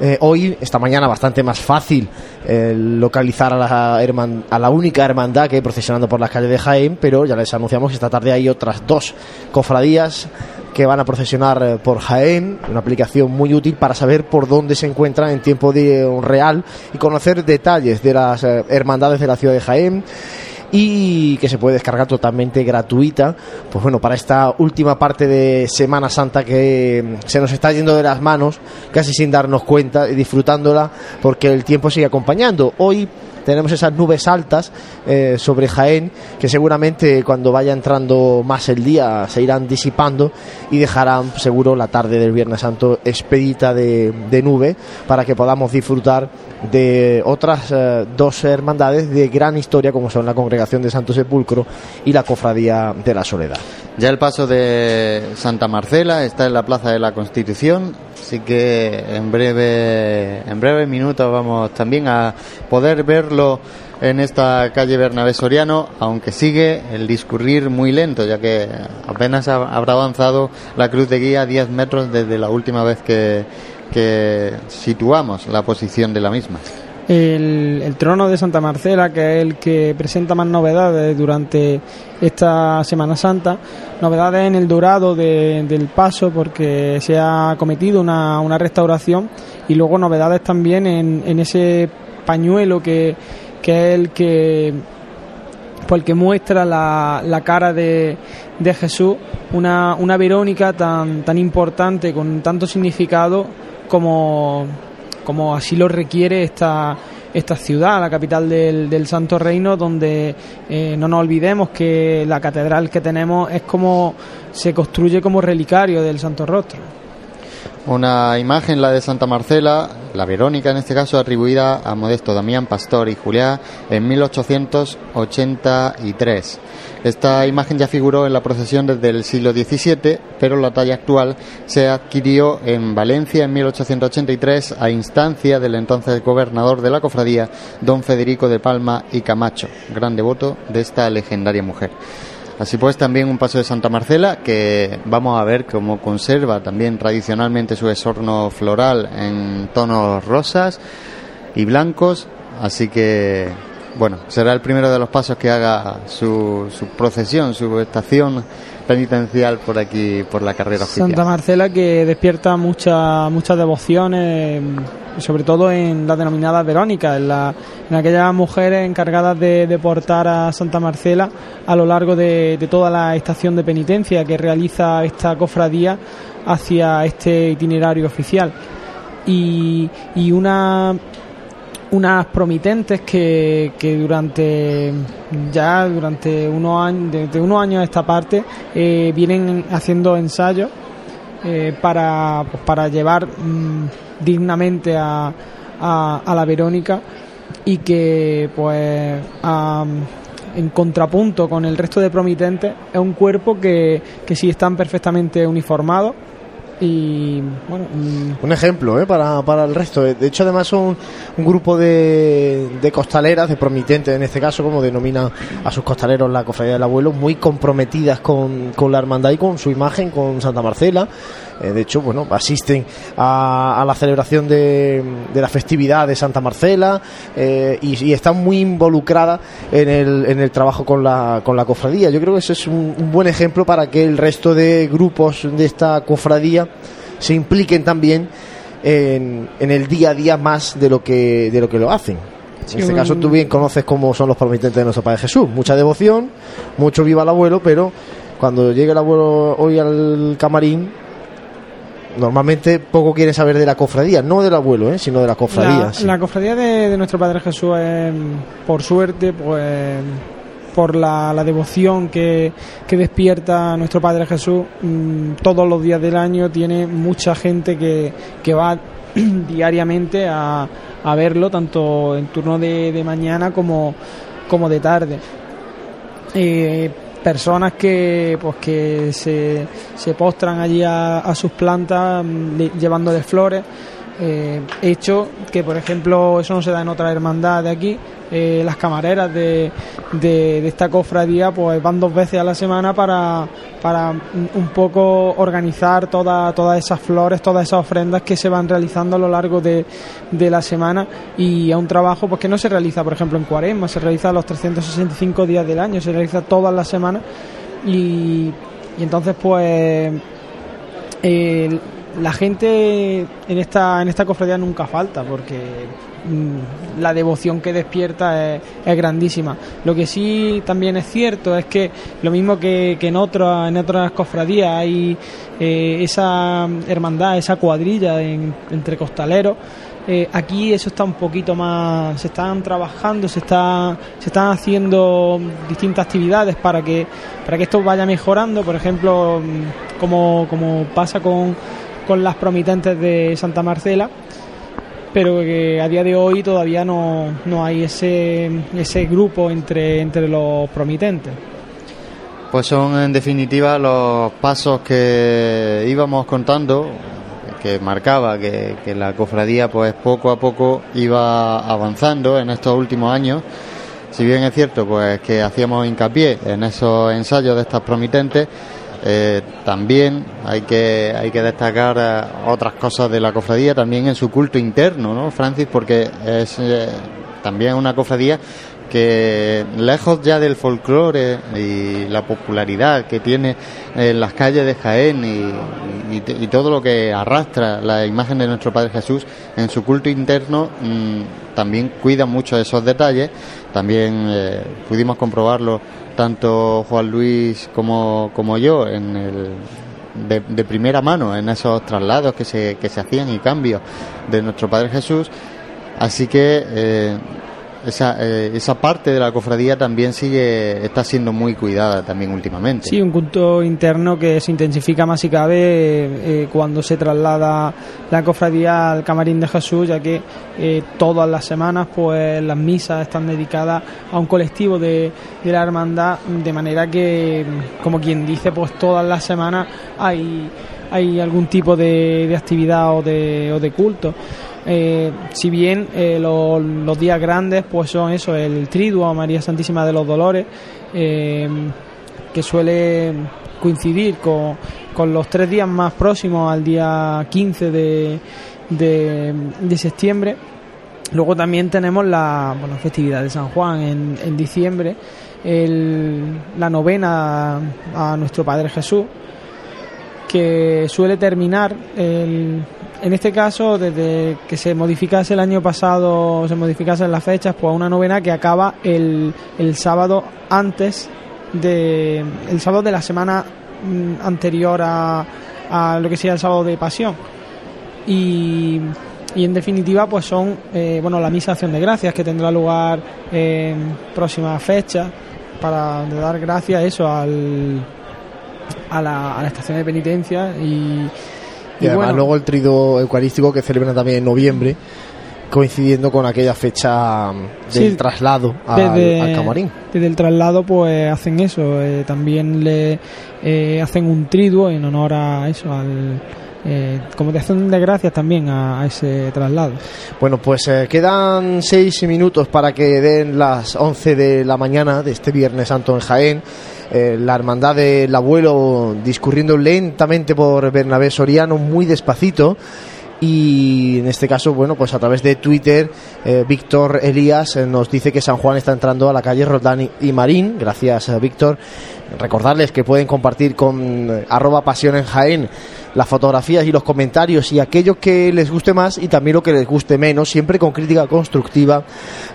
Eh, hoy, esta mañana, bastante más fácil eh, localizar a la, a la única hermandad que hay procesionando por las calles de Jaén, pero ya les anunciamos que esta tarde hay otras dos cofradías que van a procesionar eh, por Jaén, una aplicación muy útil para saber por dónde se encuentran en tiempo de, eh, real y conocer detalles de las hermandades de la ciudad de Jaén y que se puede descargar totalmente gratuita. Pues bueno, para esta última parte de Semana Santa que mm, se nos está yendo de las manos, casi sin darnos cuenta disfrutándola, porque el tiempo sigue acompañando. Hoy tenemos esas nubes altas eh, sobre Jaén que seguramente cuando vaya entrando más el día se irán disipando y dejarán seguro la tarde del Viernes Santo expedita de, nube para que podamos disfrutar de otras eh, dos hermandades de gran historia como son la Congregación de Santo Sepulcro y la Cofradía de la Soledad. Ya el paso de Santa Marcela está en la Plaza de la Constitución, así que en breve, en breve minutos vamos también a poder en esta calle Bernabé Soriano, aunque sigue el discurrir muy lento, ya que apenas ha- habrá avanzado la cruz de guía 10 metros desde la última vez que, situamos la posición de la misma. el, trono de Santa Marcela, que es el que presenta más novedades durante esta Semana Santa. Novedades en el dorado de- del paso, porque se ha cometido una, una restauración, y luego novedades también en, en ese pañuelo que, que es el que pues el que muestra la, la cara de, de Jesús, una, una Verónica tan, tan importante, con tanto significado como, como así lo requiere esta, esta ciudad, la capital del, del Santo Reino, donde eh, no nos olvidemos que la catedral que tenemos es como se construye como relicario del Santo Rostro. Una imagen, la de Santa Marcela, la Verónica en este caso, atribuida a Modesto Damián Pastor y Juliá en 1883. Esta imagen ya figuró en la procesión desde el siglo XVII, pero la talla actual se adquirió en Valencia en 1883 a instancia del entonces gobernador de la cofradía, don Federico de Palma y Camacho, gran devoto de esta legendaria mujer. Así pues, también un paso de Santa Marcela que vamos a ver cómo conserva también tradicionalmente su esorno floral en tonos rosas y blancos. Así que, bueno, será el primero de los pasos que haga su, su procesión, su estación penitencial por aquí, por la carrera oficial. Santa Marcela que despierta mucha, muchas devociones, sobre todo en las denominadas Verónicas, en, la- en aquellas mujeres encargadas de, de portar a Santa Marcela a lo largo de, de toda la estación de penitencia que realiza esta cofradía hacia este itinerario oficial. Y, y una unas promitentes que, que durante ya durante unos años desde unos años a esta parte eh, vienen haciendo ensayos eh, para pues, para llevar mm, dignamente a, a, la Verónica y que pues en contrapunto con el resto de promitentes es un cuerpo que, que sí están perfectamente uniformados y bueno mm, Un ejemplo ¿eh? para, para el resto. De hecho, además son un grupo de, de costaleras, de promitentes en este caso, como denomina a sus costaleros la cofradía del abuelo, muy comprometidas con, con la hermandad y con su imagen, con Santa Marcela. Eh, de hecho, bueno, asisten a, a la celebración de, de la festividad de Santa Marcela eh, y, y están muy involucradas en el, en el trabajo con la, con la cofradía. Yo creo que ese es un, un buen ejemplo para que el resto de grupos de esta cofradía se impliquen también en, en el día a día más de lo que de lo que lo hacen. Sí, en este caso tú bien conoces cómo son los promitentes de nuestro Padre Jesús. Mucha devoción, mucho viva el abuelo, pero cuando llegue el abuelo hoy al camarín, normalmente poco quiere saber de la cofradía, no del abuelo, ¿eh? sino de la cofradía. La, sí. la cofradía de, de nuestro Padre Jesús es, por suerte, pues por la, la devoción que, que despierta nuestro Padre Jesús mm, todos los días del año, tiene mucha gente que, que va diariamente a, a verlo, tanto en turno de, de mañana como, como de tarde. Eh, personas que pues que se, se postran allí a, a sus plantas mm, le- llevándoles flores eh, hecho que por ejemplo eso no se da en otra hermandad de aquí eh, las camareras de, de, esta cofradía pues van dos veces a la semana para, para un poco organizar toda, todas esas flores, todas esas ofrendas que se van realizando a lo largo de, de la semana. Y a un trabajo pues que no se realiza por ejemplo en cuaresma, se realiza los 365 días del año, se realiza todas las semanas. Y, y entonces pues la gente en esta en esta cofradía nunca falta porque mm, la devoción que despierta es, grandísima. Lo que sí también es cierto es que lo mismo que, que en otras en otras cofradías hay eh, esa hermandad, esa cuadrilla en- entre costaleros Eh, aquí eso está un poquito más, se están trabajando, se está, se están haciendo distintas actividades para que, para que esto vaya mejorando. Por ejemplo, mm, como, como pasa con, con las promitentes de Santa Marcela, pero que a día de hoy todavía no, no hay ese, ese grupo entre, entre los promitentes. Pues son en definitiva los pasos que íbamos contando que marcaba que, la cofradía pues poco a poco iba avanzando en estos últimos años. Si bien es cierto pues que hacíamos hincapié en esos ensayos de estas promitentes, eh, también hay que hay que destacar eh, otras cosas de la cofradía también en su culto interno, ¿no, Francis? Porque es eh, también una cofradía que lejos ya del folclore y la popularidad que tiene en las calles de Jaén y, todo lo que arrastra la imagen de nuestro Padre Jesús en su culto interno, mm, también cuida mucho esos detalles. También pudimos comprobarlo tanto Juan Luis como, como yo en el, de, primera mano en esos traslados que se, que se hacían y cambios de nuestro Padre Jesús. Así que eh, esa, eh, esa parte de la cofradía también sigue está siendo muy cuidada también últimamente. Sí, un culto interno que se intensifica más si cabe eh, cuando se traslada la cofradía al camarín de Jesús, ya que eh, todas las semanas pues las misas están dedicadas a un colectivo de, de la hermandad, de manera que, como quien dice, pues todas las semanas hay, hay algún tipo de, de actividad o de, o de culto. Eh, si bien eh, los días grandes pues son eso, el triduo María Santísima de los Dolores, eh, que suele coincidir con, con, los tres días más próximos al día 15 de, de, septiembre. Luego también tenemos la bueno, festividad de San Juan en, en diciembre, el, la novena a nuestro Padre Jesús, que suele terminar el, en este caso, desde que se modificase el año pasado, se modificasen las fechas, pues una novena que acaba el, el sábado antes de. el sábado de la semana mm, anterior a, a lo que sea el sábado de pasión. Y, y en definitiva, pues son, eh, bueno, la misa acción de gracias que tendrá lugar en próximas fechas para dar gracias eso al, a, la, a la estación de penitencia y y, además luego el trido eucarístico que celebran también en noviembre, coincidiendo con aquella fecha del traslado al, camarín. Desde el traslado pues hacen eso, eh, también le eh, hacen un triduo en honor a eso, al... Eh, como te hacen de gracias también a, ese traslado. Bueno, pues quedan seis minutos para que den las 11 de la mañana de este Viernes Santo en Jaén. Eh, la hermandad del abuelo discurriendo lentamente por Bernabé Soriano, muy despacito. Y en este caso, bueno, pues a través de Twitter, eh, Víctor Elías eh, nos dice que San Juan está entrando a la calle Roldán y Marín. Gracias, Víctor. Recordarles que pueden compartir con arroba pasión en Jaén las fotografías y los comentarios y aquello que les guste más y también lo que les guste menos, siempre con crítica constructiva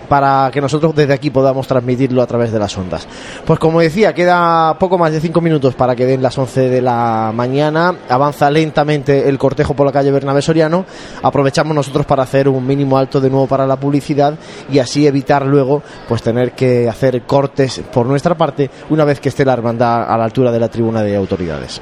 para que nosotros desde aquí podamos transmitirlo a través de las ondas. Pues como decía, queda poco más de cinco minutos para que den las 11 de la mañana, avanza lentamente el cortejo por la calle Bernabé Soriano, aprovechamos nosotros para hacer un mínimo alto de nuevo para la publicidad y así evitar luego pues tener que hacer cortes por nuestra parte una vez que esté la hermandad a la altura de la tribuna de autoridades.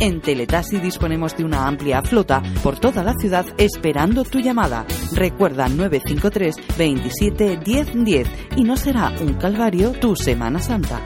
En Teletasi disponemos de una amplia flota por toda la ciudad esperando tu llamada. Recuerda 953 27 10 10 y no será un calvario tu Semana Santa.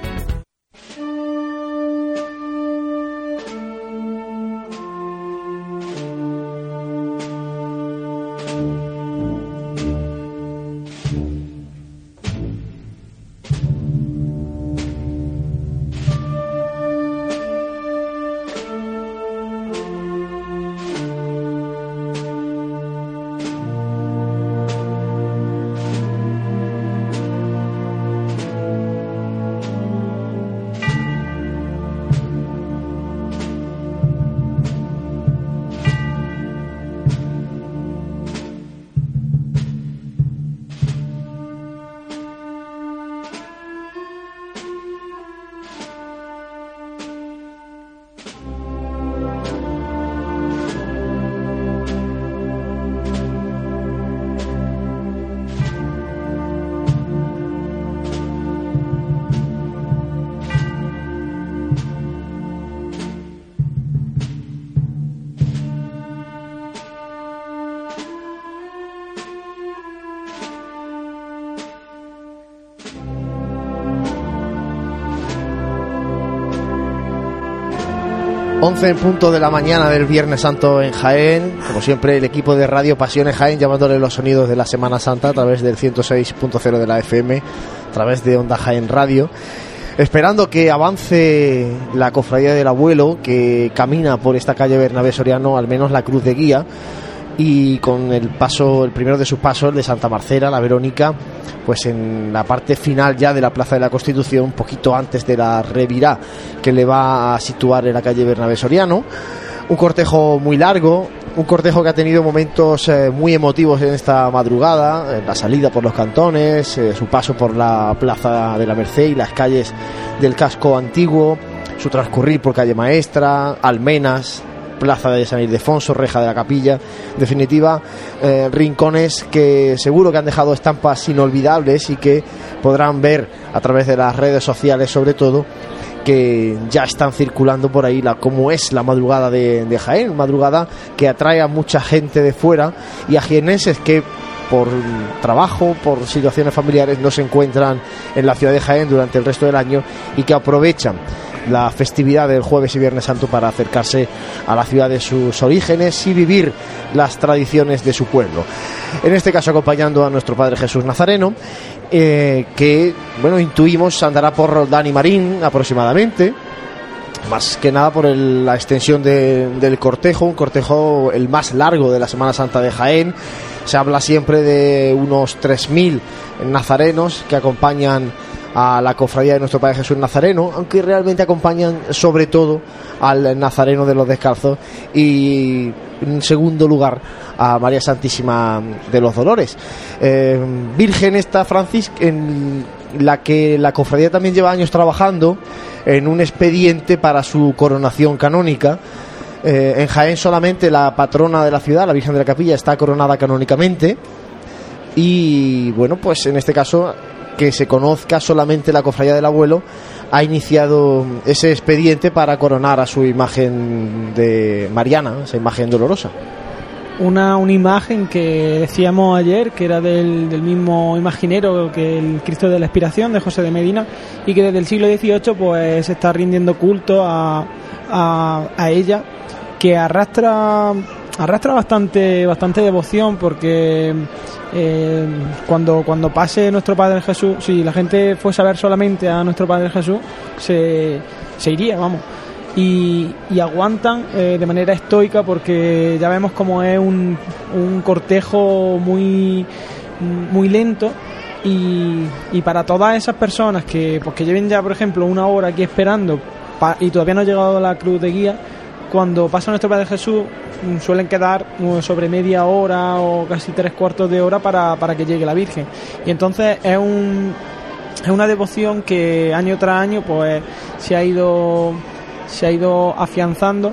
11 en punto de la mañana del Viernes Santo en Jaén. Como siempre, el equipo de Radio Pasiones Jaén llamándole los sonidos de la Semana Santa a través del 106.0 de la FM, a través de Onda Jaén Radio. Esperando que avance la cofradía del abuelo que camina por esta calle Bernabé Soriano, al menos la cruz de guía y con el paso, el primero de sus pasos, el de Santa Marcela, la Verónica, pues en la parte final ya de la Plaza de la Constitución, un poquito antes de la revirá que le va a situar en la calle Bernabé Soriano. Un cortejo muy largo, un cortejo que ha tenido momentos eh, muy emotivos en esta madrugada, en la salida por los cantones, eh, su paso por la Plaza de la Merced y las calles del casco antiguo, su transcurrir por calle Maestra, Almenas, Plaza de San Ildefonso, Reja de la Capilla. En definitiva, eh, rincones que seguro que han dejado estampas inolvidables y que podrán ver a través de las redes sociales, sobre todo, que ya están circulando por ahí la, cómo es la madrugada de, de Jaén, madrugada que atrae a mucha gente de fuera y a jienenses que por trabajo, por situaciones familiares, no se encuentran en la ciudad de Jaén durante el resto del año y que aprovechan la festividad del jueves y viernes santo para acercarse a la ciudad de sus orígenes y vivir las tradiciones de su pueblo. En este caso acompañando a nuestro Padre Jesús Nazareno, eh, que bueno intuimos andará por Dani Marín aproximadamente. Más que nada por el- la extensión de- del cortejo, un cortejo el más largo de la Semana Santa de Jaén. Se habla siempre de unos 3.000 nazarenos que acompañan a la cofradía de nuestro Padre Jesús Nazareno, aunque realmente acompañan sobre todo al Nazareno de los Descalzos y en segundo lugar a María Santísima de los Dolores. Eh, Virgen esta Francis en la que la cofradía también lleva años trabajando en un expediente para su coronación canónica. Eh, en Jaén solamente la patrona de la ciudad, la Virgen de la Capilla, está coronada canónicamente. Y bueno, pues en este caso, que se conozca solamente la cofradía del abuelo, ha iniciado ese expediente para coronar a su imagen de Mariana, esa imagen dolorosa. Una, una imagen que decíamos ayer, que era del, del mismo imaginero que el Cristo de la Expiración de José de Medina, y que desde el siglo XVIII pues se está rindiendo culto a, a ella, que arrastra arrastra bastante bastante devoción porque eh, cuando cuando pase nuestro Padre Jesús, si la gente fuese a ver solamente a nuestro Padre Jesús, se, iría, vamos. Y, aguantan eh, de manera estoica porque ya vemos como es un, un cortejo muy muy lento y, y para todas esas personas que pues que lleven ya por ejemplo una hora aquí esperando y todavía no ha llegado la cruz de guía cuando pasa nuestro Padre Jesús mm, suelen quedar mm, sobre media hora o casi tres cuartos de hora para, para que llegue la Virgen. Y entonces es un es una devoción que año tras año pues se ha ido se ha ido afianzando.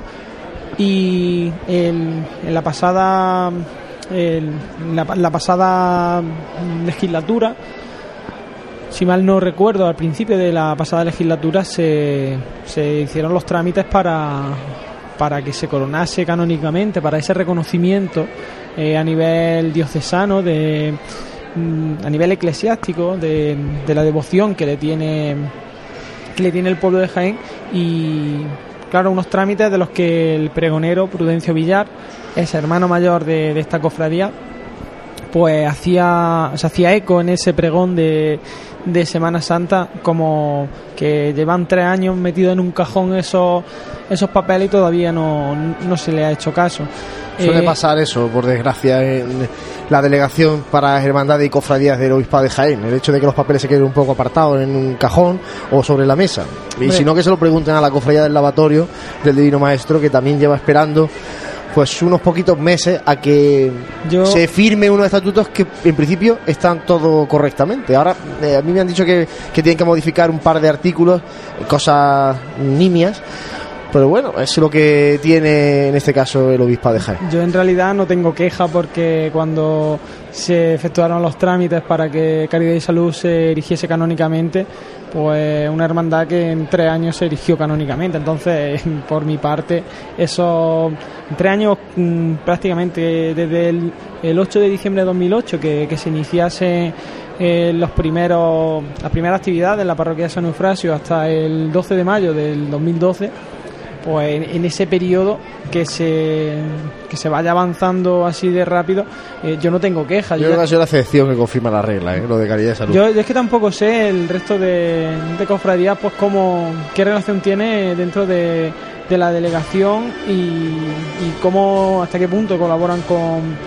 Y el- en la pasada el- la, la pasada legislatura si mal no recuerdo al principio de la pasada legislatura se, se hicieron los trámites para para que se coronase canónicamente para ese reconocimiento eh, a nivel diocesano de mm, a nivel eclesiástico de, la devoción que le tiene que le tiene el pueblo de Jaén y claro unos trámites de los que el pregonero Prudencio Villar es hermano mayor de esta cofradía pues hacía se hacía eco en ese pregón de, de Semana Santa como que llevan tres años metidos en un cajón esos esos papeles y todavía no, no se le ha hecho caso Suele Eh, pasar eso, por desgracia, en la delegación para Hermandad y Cofradías del Obispado de Jaén. El hecho de que los papeles se queden un poco apartados en un cajón o sobre la mesa. Y si no, que se lo pregunten a la Cofradía del Lavatorio del Divino Maestro, que también lleva esperando pues unos poquitos meses a que Yo- se firme unos estatutos que en principio están todo correctamente. Ahora eh, a mí me han dicho que, que tienen que modificar un par de artículos, eh, cosas nimias, pero bueno, es lo que tiene en este caso el Obispado de Jaén. Yo en realidad no tengo queja porque cuando se efectuaron los trámites para que Caridad y Salud se erigiese canónicamente, pues una hermandad que en tres años se erigió canónicamente. Entonces, por mi parte, eso en tres años mm, prácticamente desde el, el 8 de diciembre de 2008 que, que se iniciase eh, los primeros las primeras actividades en la parroquia de San Eufrasio hasta el 12 de mayo del 2012 pues en, ese periodo que se, que se vaya avanzando así de rápido, eh, yo no tengo quejas. Yo Yo creo que ha sido la excepción que confirma la regla, ¿eh? lo de calidad de salud. yo, yo es que tampoco sé el resto de, de cofradías, pues cómo, qué relación tiene dentro de, de la delegación y, y cómo, hasta qué punto colaboran con,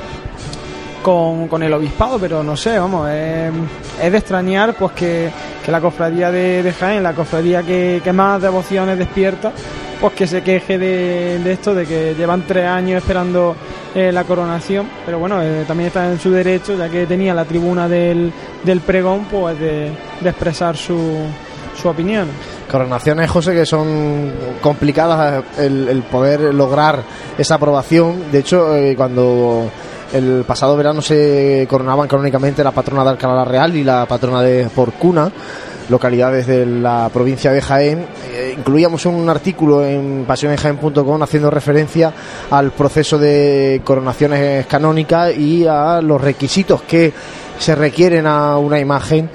con, con el obispado, pero no sé, vamos, es, de extrañar pues que, que la cofradía de, de Jaén, la cofradía que, que más devociones despierta, pues que se queje de, de esto, de que llevan tres años esperando eh, la coronación, pero bueno, eh, también está en su derecho, ya que tenía la tribuna del, del pregón, pues de, de expresar su, su opinión. Coronaciones, José, que son complicadas el, el poder lograr esa aprobación. De hecho, eh, cuando el pasado verano se coronaban canónicamente la patrona de Alcalá la Real y la patrona de Porcuna, localidades de la provincia de Jaén, eh, incluíamos un artículo en pasionenjaén.com haciendo referencia al proceso de coronaciones canónicas y a los requisitos que se requieren a una imagen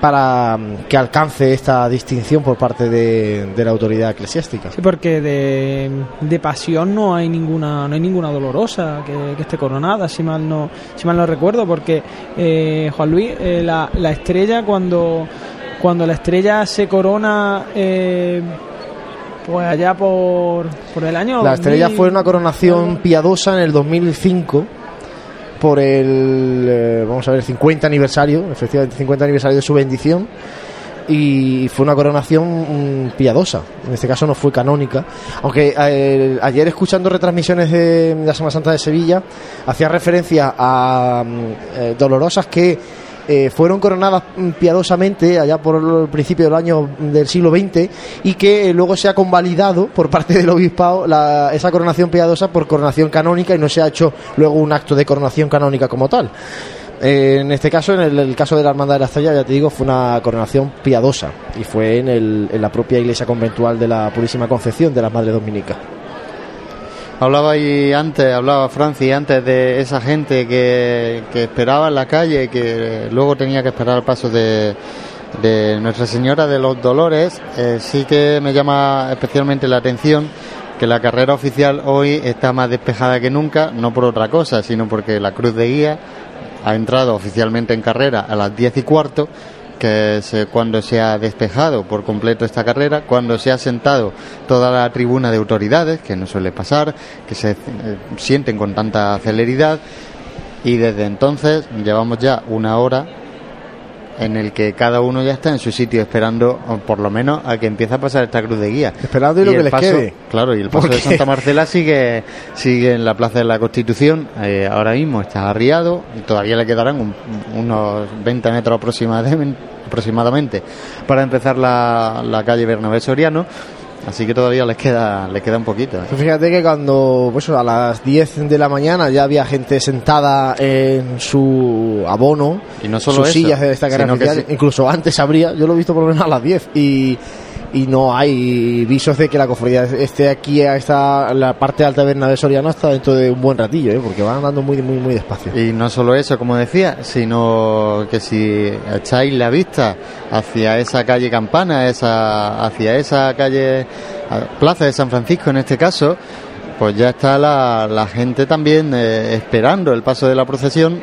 para mm, que alcance esta distinción por parte de, de la autoridad eclesiástica. Sí, porque de, de pasión no hay ninguna no hay ninguna dolorosa que, que esté coronada, si mal no si mal no recuerdo, porque eh, Juan Luis eh, la, la estrella cuando cuando la estrella se corona eh, pues allá por, por el año La estrella 2000, fue una coronación piadosa en el 2005 por el, eh, vamos a ver, 50 aniversario, efectivamente 50 aniversario de su bendición y fue una coronación mm, piadosa, en este caso no fue canónica, aunque eh, ayer escuchando retransmisiones de la Semana Santa de Sevilla hacía referencia a mm, eh, dolorosas que eh, fueron coronadas mm, piadosamente allá por el principio del año del siglo XX y que eh, luego se ha convalidado por parte del obispado la- esa coronación piadosa por coronación canónica y no se ha hecho luego un acto de coronación canónica como tal. Eh, en este caso, en el, el caso de la Hermandad de la Estrella, ya te digo, fue una coronación piadosa y fue en, el- en la propia iglesia conventual de la Purísima Concepción de las Madres Dominicas. Hablaba ahí antes, hablaba Francis antes de esa gente que, esperaba en la calle, que luego tenía que esperar el paso de, de Nuestra Señora de los Dolores. Eh, sí que me llama especialmente la atención que la carrera oficial hoy está más despejada que nunca, no por otra cosa, sino porque la Cruz de Guía ha entrado oficialmente en carrera a las 10 y cuarto que es cuando se ha despejado por completo esta carrera, cuando se ha sentado toda la tribuna de autoridades, que no suele pasar, que se eh, sienten con tanta celeridad, y desde entonces llevamos ya una hora en el que cada uno ya está en su sitio esperando, o por lo menos, a que empiece a pasar esta cruz de guía. Esperando y lo que les paso- quede. Claro, y el paso de Santa Marcela sigue sigue en la Plaza de la Constitución. eh, ahora mismo está arriado y todavía le quedarán un- unos 20 metros aproximadamente, aproximadamente para empezar la, la calle Bernabé Soriano. Así que todavía les queda les queda un poquito. ¿eh? Tú Fíjate que cuando pues, a las 10 de la mañana ya había gente sentada en su abono, Y no solo sus eso, sillas de esta carrera que incluso antes habría, yo lo he visto por lo menos a las 10 y, y no hay visos de que la cofradía esté aquí a esta, la parte alta de Bernabé Soriano hasta dentro de un buen ratillo, ¿eh? porque van andando muy muy muy despacio. Y no solo eso, como decía, sino que si echáis la vista hacia esa calle Campana, esa, hacia esa calle, Plaza de San Francisco en este caso, pues ya está la, la gente también eh, esperando el paso de la procesión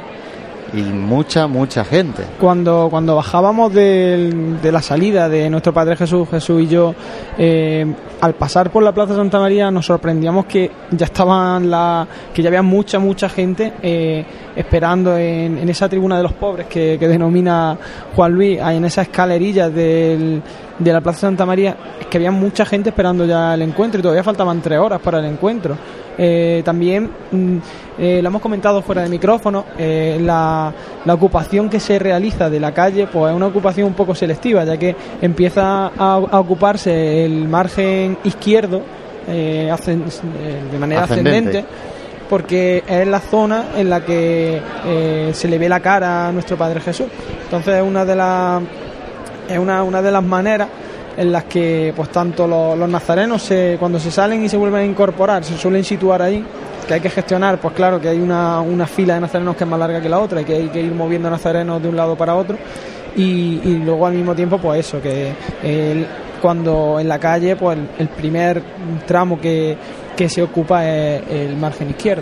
y mucha, mucha gente. cuando cuando bajábamos del- de la salida de nuestro Padre Jesús, Jesús y yo, eh, al pasar por la Plaza Santa María nos sorprendíamos que ya estaban la, que ya había mucha mucha gente eh, esperando en, en esa tribuna de los pobres que, que denomina Juan Luis, en esa escalerilla del, de la Plaza Santa María, es que había mucha gente esperando ya el encuentro y todavía faltaban tres horas para el encuentro. Eh, también mm, eh, lo hemos comentado fuera de micrófono, eh, la, la ocupación que se realiza de la calle pues es una ocupación un poco selectiva, ya que empieza a, a ocuparse el margen izquierdo de manera Ascendente. ascendente. porque es la zona en la que eh, se le ve la cara a nuestro Padre Jesús. Entonces es una de las es una, una de las maneras en las que pues tanto los, nazarenos se, cuando se salen y se vuelven a incorporar se suelen situar ahí que hay que gestionar pues claro que hay una, una fila de nazarenos que es más larga que la otra y que hay que ir moviendo nazarenos de un lado para otro y, y luego al mismo tiempo pues eso que el- cuando en la calle pues el, el primer tramo que, que se ocupa es el margen izquierdo.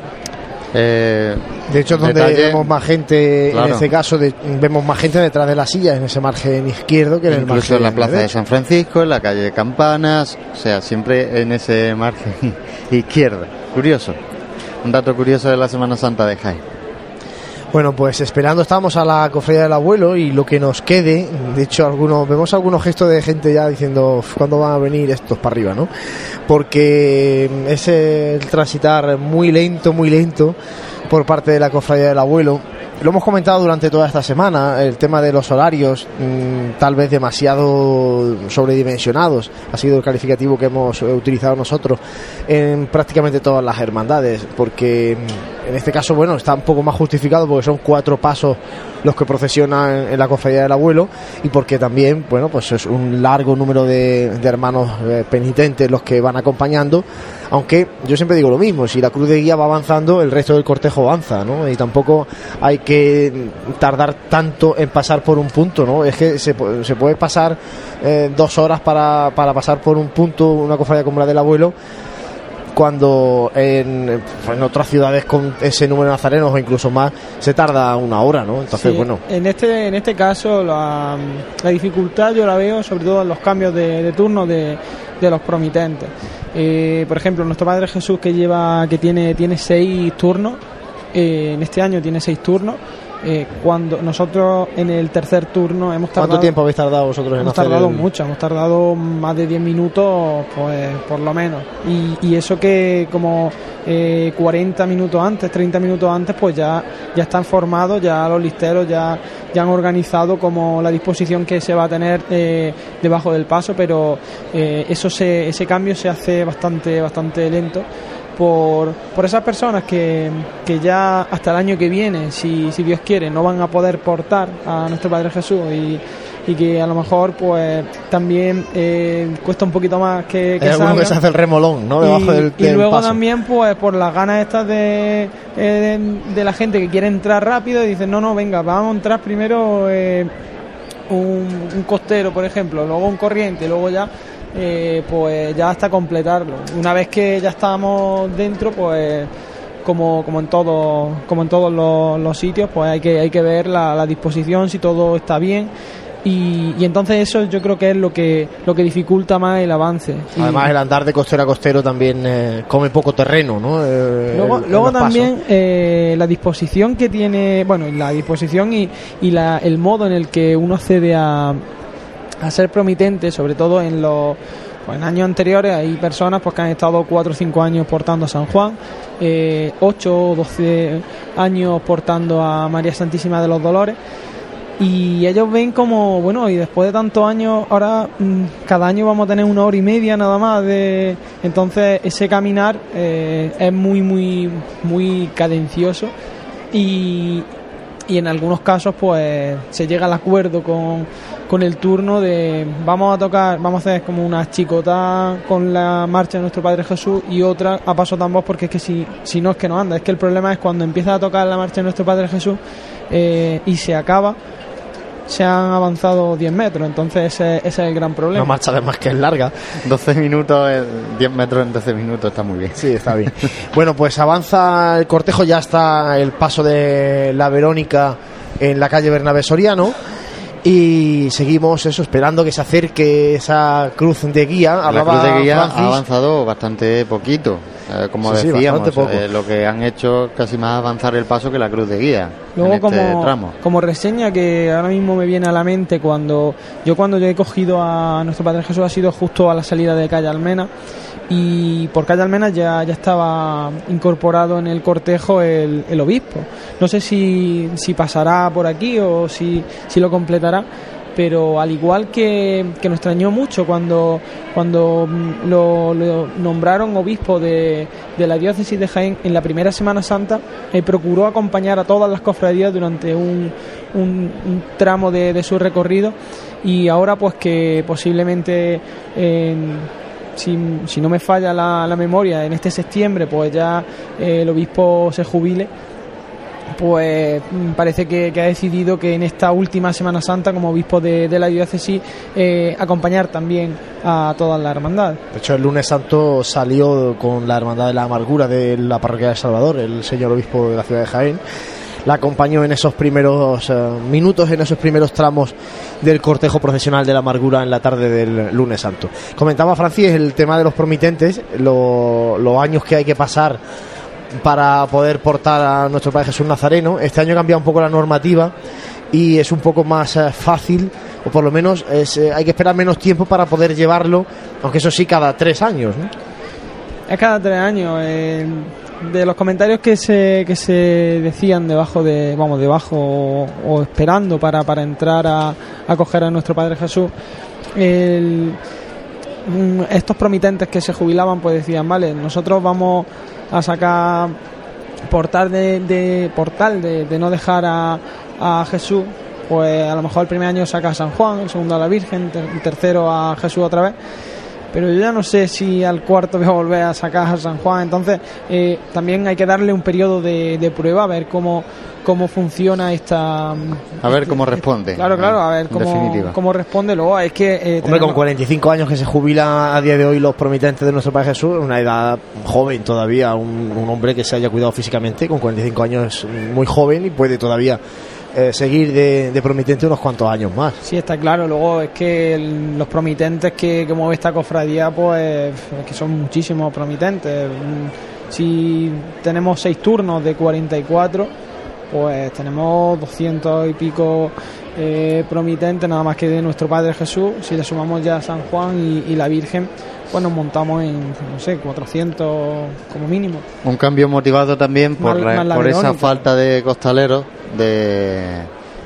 Eh, De hecho, donde detalle- vemos más gente, en este caso, de- vemos más gente detrás de las sillas, en ese margen izquierdo que en el Incluso margen en la plaza de. San Francisco, en la calle Campanas, o sea, siempre en ese margen izquierdo. Curioso. Un dato curioso de la Semana Santa de Jaén. Bueno, pues esperando estamos a la cofradía del abuelo y lo que nos quede, de hecho algunos vemos algunos gestos de gente ya diciendo "Uf, cuándo van a venir estos para arriba, ¿no? Porque es el transitar muy lento, muy lento por parte de la cofradía del abuelo. Lo hemos comentado durante toda esta semana, el tema de los horarios, mm, tal vez demasiado sobredimensionados, ha sido el calificativo que hemos utilizado nosotros en prácticamente todas las hermandades, porque mm, en este caso, bueno, está un poco más justificado porque son cuatro pasos los que procesionan en la cofradía del abuelo y porque también, bueno, pues es un largo número de, de hermanos eh, penitentes los que van acompañando, aunque yo siempre digo lo mismo, si la cruz de guía va avanzando, el resto del cortejo avanza, ¿no? Y tampoco hay que tardar tanto en pasar por un punto, ¿no? Es que se, se puede pasar eh, dos horas para, para pasar por un punto, una cofradía como la del abuelo, cuando en, en otras ciudades con ese número de nazarenos o incluso más se tarda una hora, ¿no? Entonces, Sí, bueno, En este, en este caso, la, la dificultad yo la veo sobre todo en los cambios de, de turno de, de los promitentes. Eh, por ejemplo, nuestro Padre Jesús que lleva, que tiene, tiene seis turnos, eh, en este año tiene seis turnos. Eh, cuando nosotros en el tercer turno hemos tardado ¿cuánto tiempo habéis tardado vosotros en Hemos hacer tardado el- mucho, hemos tardado más de 10 minutos, pues por lo menos. Y, y eso que como eh, 40 minutos antes, 30 minutos antes, pues ya, ya están formados, ya los listeros ya, ya han organizado como la disposición que se va a tener eh, debajo del paso, pero eh, eso se, ese cambio se hace bastante, bastante lento. Por, por esas personas que, que ya hasta el año que viene, si, si Dios quiere, no van a poder portar a nuestro Padre Jesús y, y que a lo mejor pues también eh, cuesta un poquito más que, que alguno que se hace el remolón, ¿no? Debajo y, del, y del luego paso. también pues por las ganas estas de, eh, de, de la gente que quiere entrar rápido y dicen no no venga vamos a entrar primero eh, un, un costero por ejemplo luego un corriente luego ya eh, pues ya hasta completarlo. Una vez que ya estamos dentro pues como, como en todo, como en todos los, los sitios pues hay que hay que ver la, la disposición si todo está bien. Y, y entonces eso yo creo que es lo que lo que dificulta más el avance. Y- Además, el andar de costero a costero también eh, come poco terreno, ¿no? Eh, Luego, el- luego también eh, la disposición que tiene, bueno, la disposición y, y la, el modo en el que uno accede a, a ser promitente, sobre todo en los años anteriores hay personas pues, que han estado 4 o 5 años portando a San Juan, eh, 8 o 12 años portando a María Santísima de los Dolores y ellos ven como, bueno, y después de tantos años, ahora mm, cada año vamos a tener una hora y media nada más de... Entonces ese caminar eh, es muy, muy, muy cadencioso y, y en algunos casos pues se llega al acuerdo con, con el turno de vamos a tocar, vamos a hacer como una chicota con la marcha de nuestro Padre Jesús y otra a paso tambor porque es que si, si no es que no anda, es que el problema es cuando empieza a tocar la marcha de nuestro Padre Jesús eh, y se acaba se han avanzado 10 metros, entonces ese, ese es el gran problema. Una marcha además que es larga. 12 minutos, eh, 10 metros en 12 minutos, está muy bien. Sí, está bien. bueno, pues avanza el cortejo, ya está el paso de la Verónica en la calle Bernabé Soriano. Y seguimos eso, esperando que se acerque esa cruz de guía. La cruz de guía Francis. ha avanzado bastante poquito. Eh, como Sí, decíamos, eh, lo que han hecho casi más avanzar el paso que la cruz de guía Luego en este como, tramo. como reseña que ahora mismo me viene a la mente cuando yo cuando yo he cogido a nuestro Padre Jesús ha sido justo a la salida de calle Almena y por calle Almena ya, ya estaba incorporado en el cortejo el, el obispo. No sé si, si pasará por aquí o si, si lo completará, pero al igual que, que nos extrañó mucho cuando, cuando mm, lo, nombraron obispo de, de la diócesis de Jaén en la primera Semana Santa, eh, procuró acompañar a todas las cofradías durante un, un- tramo de, de su recorrido. Y ahora pues que posiblemente en- si, si no me falla la, la memoria, en este septiembre pues ya eh, el obispo se jubile pues mm, parece que, ha decidido que en esta última Semana Santa, como obispo de, la diócesis, eh, acompañar también a toda la hermandad. De hecho, el lunes santo salió con la Hermandad de la Amargura de la Parroquia de Salvador, el señor obispo de la ciudad de Jaén. La acompañó en esos primeros eh, minutos, en esos primeros tramos del cortejo procesional de la Amargura en la tarde del lunes santo. Comentaba Francis el tema de los promitentes, lo- los años que hay que pasar para poder portar a nuestro Padre Jesús Nazareno. Este año cambia un poco la normativa y es un poco más eh, fácil, o por lo menos es, eh, hay que esperar menos tiempo para poder llevarlo, aunque eso sí, cada tres años. ¿no? Es cada tres años. eh, de los comentarios que se, que se decían debajo de, vamos, debajo o, esperando para, para entrar a, a coger a nuestro Padre Jesús, el- mm, estos promitentes que se jubilaban pues decían, vale, nosotros vamos a sacar portal de, de portal de, de no dejar a, a Jesús pues a lo mejor el primer año saca a San Juan el segundo a la Virgen el tercero a Jesús otra vez. Pero yo ya no sé si al cuarto voy a volver a sacar a San Juan. Entonces eh, también hay que darle un periodo de, de prueba a ver cómo cómo funciona esta A ver cómo responde. claro claro a ver cómo, cómo responde luego es que eh, Hombre, con tenemos- 45 años que se jubila a día de hoy los promitentes de nuestro Padre Jesús, una edad joven todavía, un, un hombre que se haya cuidado físicamente, con 45 años es muy joven y puede todavía eh, seguir de, de promitente unos cuantos años más. Sí, está claro. Luego es que el- los promitentes que, que mueve esta cofradía, pues es que son muchísimos promitentes. Mm, Si tenemos seis turnos de 44, pues tenemos 200 y pico eh, promitentes, nada más que de nuestro Padre Jesús. Si le sumamos ya a San Juan y, y la Virgen, pues nos montamos en, no sé, 400 como mínimo. Un cambio motivado también por, Más- la- más la por esa falta de costaleros de,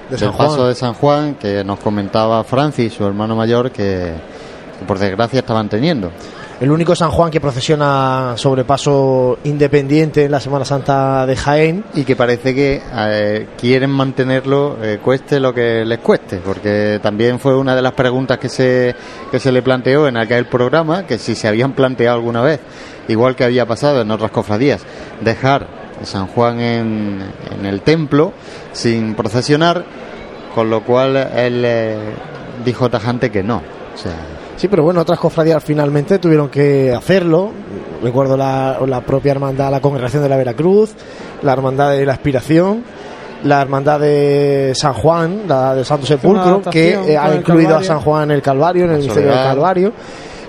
del paso Juan. de San Juan que nos comentaba Francis, su hermano mayor, que, que por desgracia estaban teniendo. El único San Juan que procesiona sobre paso independiente en la Semana Santa de Jaén. Y que parece que eh, quieren mantenerlo eh, cueste lo que les cueste, porque también fue una de las preguntas que se, que se le planteó en aquel programa, que si se habían planteado alguna vez, igual que había pasado en otras cofradías, dejar San Juan en, en el templo sin procesionar, con lo cual él eh, dijo tajante que no. O sea, Sí, pero bueno, otras cofradías finalmente tuvieron que hacerlo. Recuerdo la, la propia hermandad, la Congregación de la Veracruz, la Hermandad de la Aspiración, la Hermandad de San Juan, la del Santo Sepulcro, que eh, ha incluido a. San Juan en el Calvario, en el La misterio del. Calvario.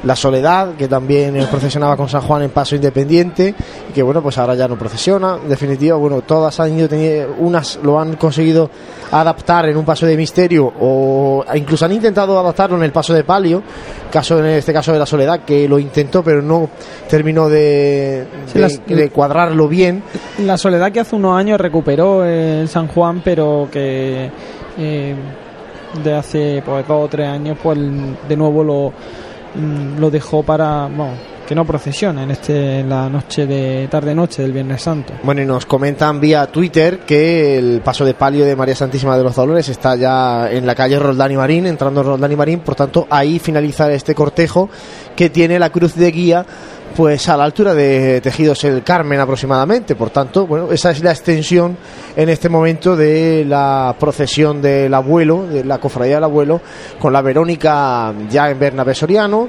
La Soledad, que también procesionaba con San Juan en paso independiente, y que bueno, pues ahora ya no procesiona. En definitiva, bueno, todas han ido teniendo, unas lo han conseguido adaptar en un paso de misterio, o incluso han intentado adaptarlo en el paso de palio, caso en este caso de la Soledad, que lo intentó, pero no terminó de, Sí, de- las- de cuadrarlo bien. La soledad que hace unos años recuperó el San Juan, pero que eh, de hace pues dos o tres años, pues de nuevo lo, mm, lo dejó para que no procesiona en este la noche de tarde noche del Viernes Santo. Bueno, y nos comentan vía Twitter que el paso de palio de María Santísima de los Dolores está ya en la calle Roldán Marín, entrando en Roldán Marín, por tanto ahí finaliza este cortejo que tiene la cruz de guía pues a la altura de Tejidos el Carmen aproximadamente, por tanto, bueno, esa es la extensión en este momento de la procesión del abuelo, de la cofradía del abuelo, con la Verónica ya en Bernabé Soriano,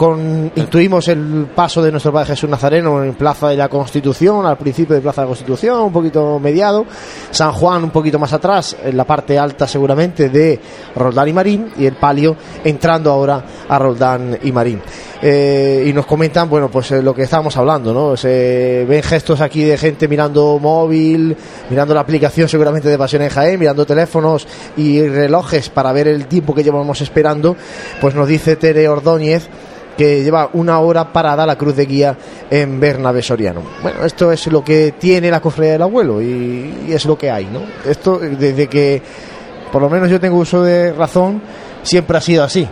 con intuimos el paso de nuestro Padre Jesús Nazareno en Plaza de la Constitución, al principio de Plaza de la Constitución, un poquito mediado, San Juan un poquito más atrás, en la parte alta seguramente de Roldán y Marín, y el palio entrando ahora a Roldán y Marín. Eh, y nos comentan, bueno, pues eh, lo que estábamos hablando, ¿no? Se ven gestos aquí de gente mirando móvil, mirando la aplicación seguramente de Pasión en Jaén, mirando teléfonos y relojes para ver el tiempo que llevamos esperando, pues nos dice Tere Ordóñez que lleva una hora parada la cruz de guía en Bernabé Soriano. Bueno, esto es lo que tiene la cofradía del abuelo y, y es lo que hay, ¿no? Esto desde que por lo menos yo tengo uso de razón siempre ha sido así.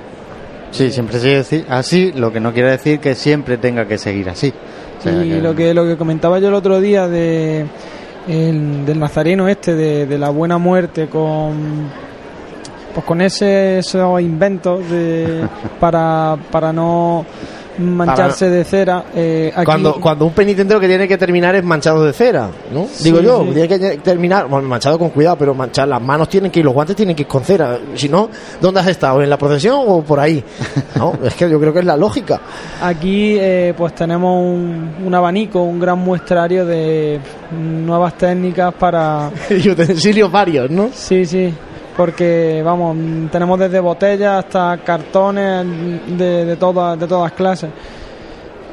sí, siempre se dice así, lo que no quiere decir que siempre tenga que seguir así. O sea, y lo que lo que comentaba yo el otro día de el- del nazareno este de, de la buena muerte con pues con ese, esos inventos de, para, para no mancharse de cera. Eh, aquí- Cuando, cuando un penitente lo que tiene que terminar es manchado de cera, ¿no? Sí, Digo yo, sí. tiene que terminar, bueno, manchado con cuidado, pero manchar las manos tienen que ir, los guantes tienen que ir con cera. Si no, ¿dónde has estado? ¿En la procesión o por ahí? No, es que yo creo que es la lógica. Aquí eh, pues tenemos un, un abanico, un gran muestrario de nuevas técnicas para... y utensilios varios, ¿no? Sí, sí, porque vamos, tenemos desde botellas hasta cartones de, de, todas, de todas clases.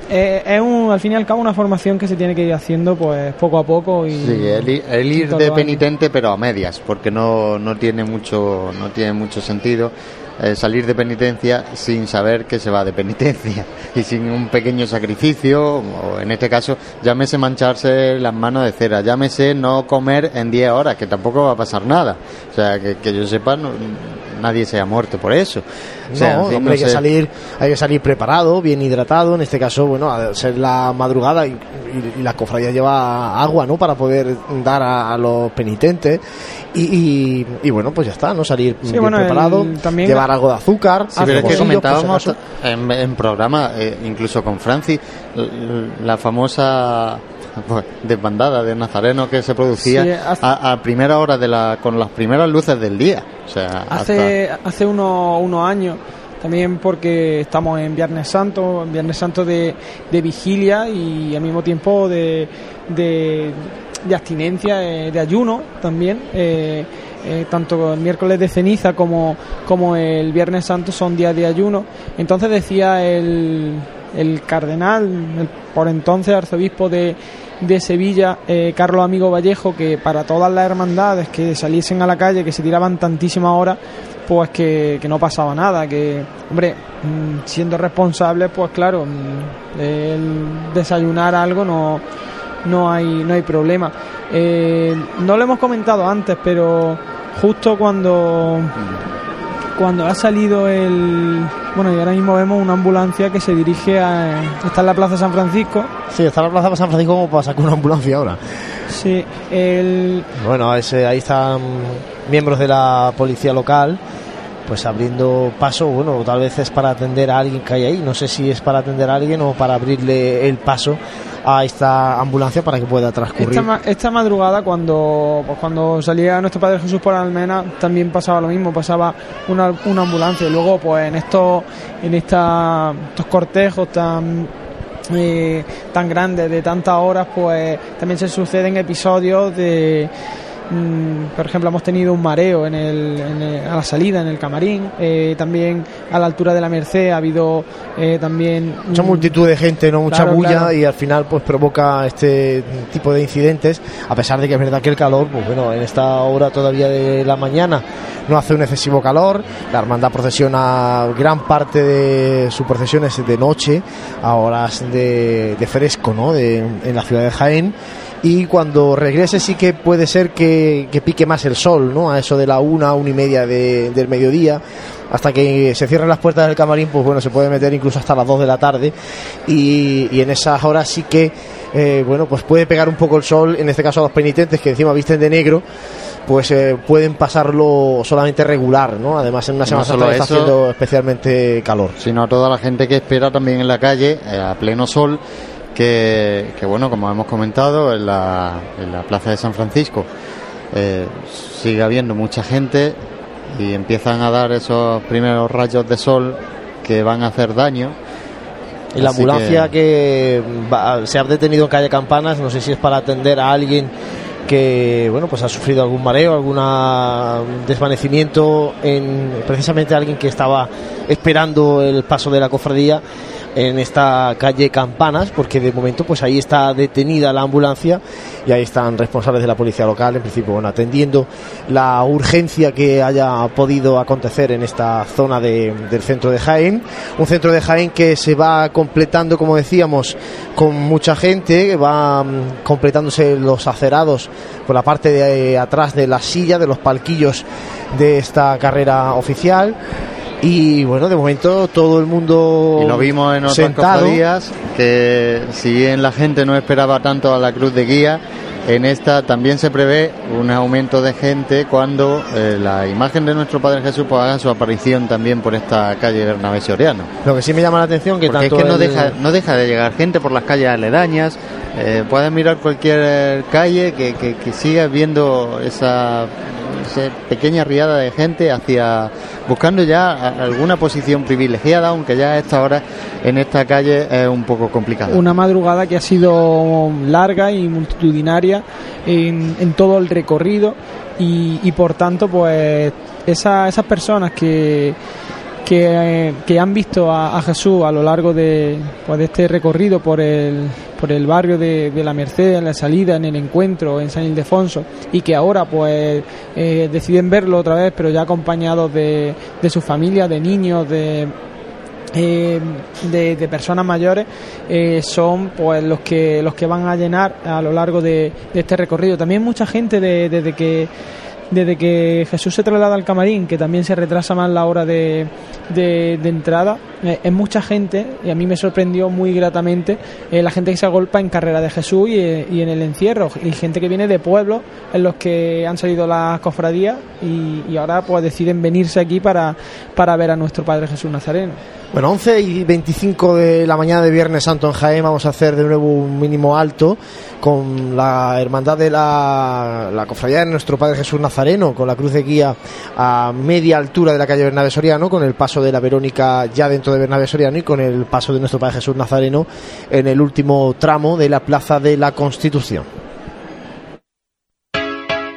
Eh, es un, al fin y al cabo una formación que se tiene que ir haciendo pues poco a poco y Sí, el, el ir de penitente pero a medias, porque no, no tiene mucho no tiene mucho sentido eh, salir de penitencia sin saber que se va de penitencia y sin un pequeño sacrificio, o en este caso, llámese mancharse las manos de cera, llámese no comer en 10 horas, que tampoco va a pasar nada. O sea, que, que yo sepa, no- nadie se ha muerto por eso. O sea, no, en fin, hombre, no hay que salir, hay que salir preparado, bien hidratado. En este caso, bueno, al ser la madrugada y, y- y la cofradía lleva agua, ¿no? Para poder dar a, a los penitentes. Y, y- y bueno, pues ya está, ¿no? Salir Sí, bien bueno, el- preparado, también- llevar algo de azúcar. Sí, pero es que comentábamos en, en programa, eh, incluso con Francis, la famosa pues, desbandada de Nazareno que se producía Sí, hace- a, a primera hora de la, con las primeras luces del día. O sea, Hace, hace unos, unos años, también porque estamos en Viernes Santo, en Viernes Santo de, de vigilia y al mismo tiempo de, de, de abstinencia, eh, de ayuno también. eh, eh, tanto el miércoles de ceniza como, como el Viernes Santo son días de ayuno. Entonces decía el, el cardenal, el por entonces arzobispo de, de Sevilla, eh, Carlos Amigo Vallejo, que para todas las hermandades que saliesen a la calle, que se tiraban tantísimas horas, pues que, que no pasaba nada, que, hombre, mm, siendo responsables, pues claro, mm, el desayunar algo no, no hay, no hay problema. Eh, no lo hemos comentado antes, pero justo cuando cuando ha salido el bueno y ahora mismo vemos una ambulancia que se dirige a está en la plaza San Francisco Sí, está la plaza de San Francisco como para sacar una ambulancia ahora. sí el Bueno, ese- ahí están miembros de la policía local, pues abriendo paso. Bueno, tal vez es para atender a alguien que hay ahí. No sé si es para atender a alguien o para abrirle el paso a esta ambulancia para que pueda transcurrir. esta, ma- esta madrugada cuando pues cuando salía nuestro Padre Jesús por Almena también pasaba lo mismo pasaba una, una ambulancia luego pues en estos en esta, estos cortejos tan eh, tan grandes de tantas horas pues también se suceden episodios de mm, por ejemplo hemos tenido un mareo en el, en el- a la salida en el camarín eh, también a la altura de la Merced ha habido eh, también mucha multitud de gente, no mucha Claro, bulla claro. y al final pues provoca este tipo de incidentes, a pesar de que es verdad que el calor, pues bueno, en esta hora todavía de la mañana no hace un excesivo calor, la hermandad procesiona gran parte de su procesión es de noche, a horas de, de fresco, ¿no? De, en la ciudad de Jaén y cuando regrese sí que puede ser que, que pique más el sol, ¿no? A eso de la una, una y media de- del mediodía, hasta que se cierren las puertas del camarín, pues bueno, se puede meter incluso hasta las 2 de la tarde y, y en esas horas sí que, eh, bueno, pues puede pegar un poco el sol, en este caso a los penitentes que encima visten de negro, pues eh, pueden pasarlo solamente regular, ¿no? Además en una No semana solo que está eso, haciendo especialmente calor. sino a toda la gente que espera también en la calle eh, a pleno sol que, que, bueno como hemos comentado en la, en la plaza de San Francisco eh, sigue habiendo mucha gente y empiezan a dar esos primeros rayos de sol que van a hacer daño. Y la Así ambulancia que, va- se ha detenido en calle Campanas, no sé si es para atender a alguien que bueno pues ha sufrido algún mareo, algún desvanecimiento en precisamente alguien que estaba esperando el paso de la cofradía en esta calle Campanas, porque de momento pues ahí está detenida la ambulancia y ahí están responsables de la policía local, en principio bueno atendiendo la urgencia que haya podido acontecer en esta zona de- del centro de Jaén, un centro de Jaén que se va completando como decíamos con mucha gente, que va mm, completándose los acerados por la parte de eh, atrás de la silla, de los palquillos de esta carrera oficial. Y bueno, de momento todo el mundo y lo vimos en otras cofradías que si bien la gente no esperaba tanto a la cruz de guía en esta también se prevé un aumento de gente cuando eh, la imagen de nuestro Padre Jesús pues, haga su aparición también por esta calle Bernabé Soriano. Lo que sí me llama la atención que Porque tanto es que no el- deja, no deja de llegar gente por las calles aledañas. Eh, puedes mirar cualquier calle que, que, que sigas viendo esa, esa pequeña riada de gente hacia buscando ya alguna posición privilegiada, aunque ya a esta hora en esta calle es un poco complicado. Una madrugada que ha sido larga y multitudinaria en, en todo el recorrido y, y por tanto pues esa- esas personas que, que, que han visto a, Jesús a lo largo de, pues, de este recorrido por el, por el barrio de, de la Merced, en la salida, en el encuentro, en San Ildefonso, y que ahora pues eh, deciden verlo otra vez, pero ya acompañados de, de su familia, de niños, de, eh, de, de personas mayores eh, son pues los que los que van a llenar a lo largo de, de este recorrido. También mucha gente de- desde que desde que Jesús se traslada al camarín que también se retrasa más la hora de, de- entrada eh, es mucha gente y a mí me sorprendió muy gratamente eh, la gente que se agolpa en carrera de Jesús y, eh, y en el encierro y gente que viene de pueblos en los que han salido las cofradías y, y ahora pues deciden venirse aquí para, para ver a nuestro Padre Jesús Nazareno Bueno, 11 y 25 de la mañana de Viernes Santo en Jaén vamos a hacer de nuevo un mínimo alto con la hermandad de la, cofradía de nuestro Padre Jesús Nazareno, con la cruz de guía a media altura de la calle Bernabé Soriano, con el paso de la Verónica ya dentro de Bernabé Soriano y con el paso de nuestro Padre Jesús Nazareno en el último tramo de la Plaza de la Constitución.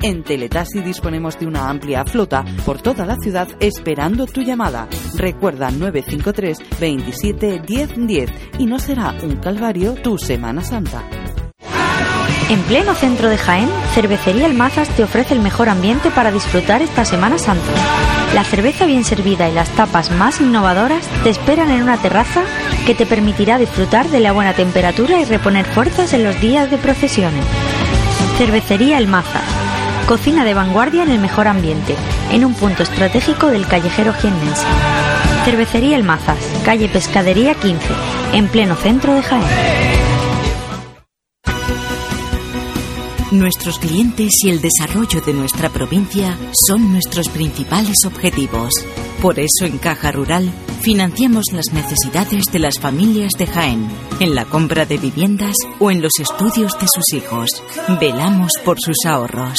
En Teletaxi disponemos de una amplia flota por toda la ciudad esperando tu llamada. Recuerda 953 27 10 10 y no será un calvario tu Semana Santa. En pleno centro de Jaén, Cervecería El Mazas te ofrece el mejor ambiente para disfrutar esta Semana Santa. La cerveza bien servida y las tapas más innovadoras te esperan en una terraza que te permitirá disfrutar de la buena temperatura y reponer fuerzas en los días de procesiones. Cervecería El Mazas. Cocina de vanguardia en el mejor ambiente, en un punto estratégico del callejero jiennense. Cervecería El Mazas, calle Pescadería 15, en pleno centro de Jaén. Nuestros clientes y el desarrollo de nuestra provincia son nuestros principales objetivos. Por eso en Caja Rural financiamos las necesidades de las familias de Jaén, en la compra de viviendas o en los estudios de sus hijos. Velamos por sus ahorros.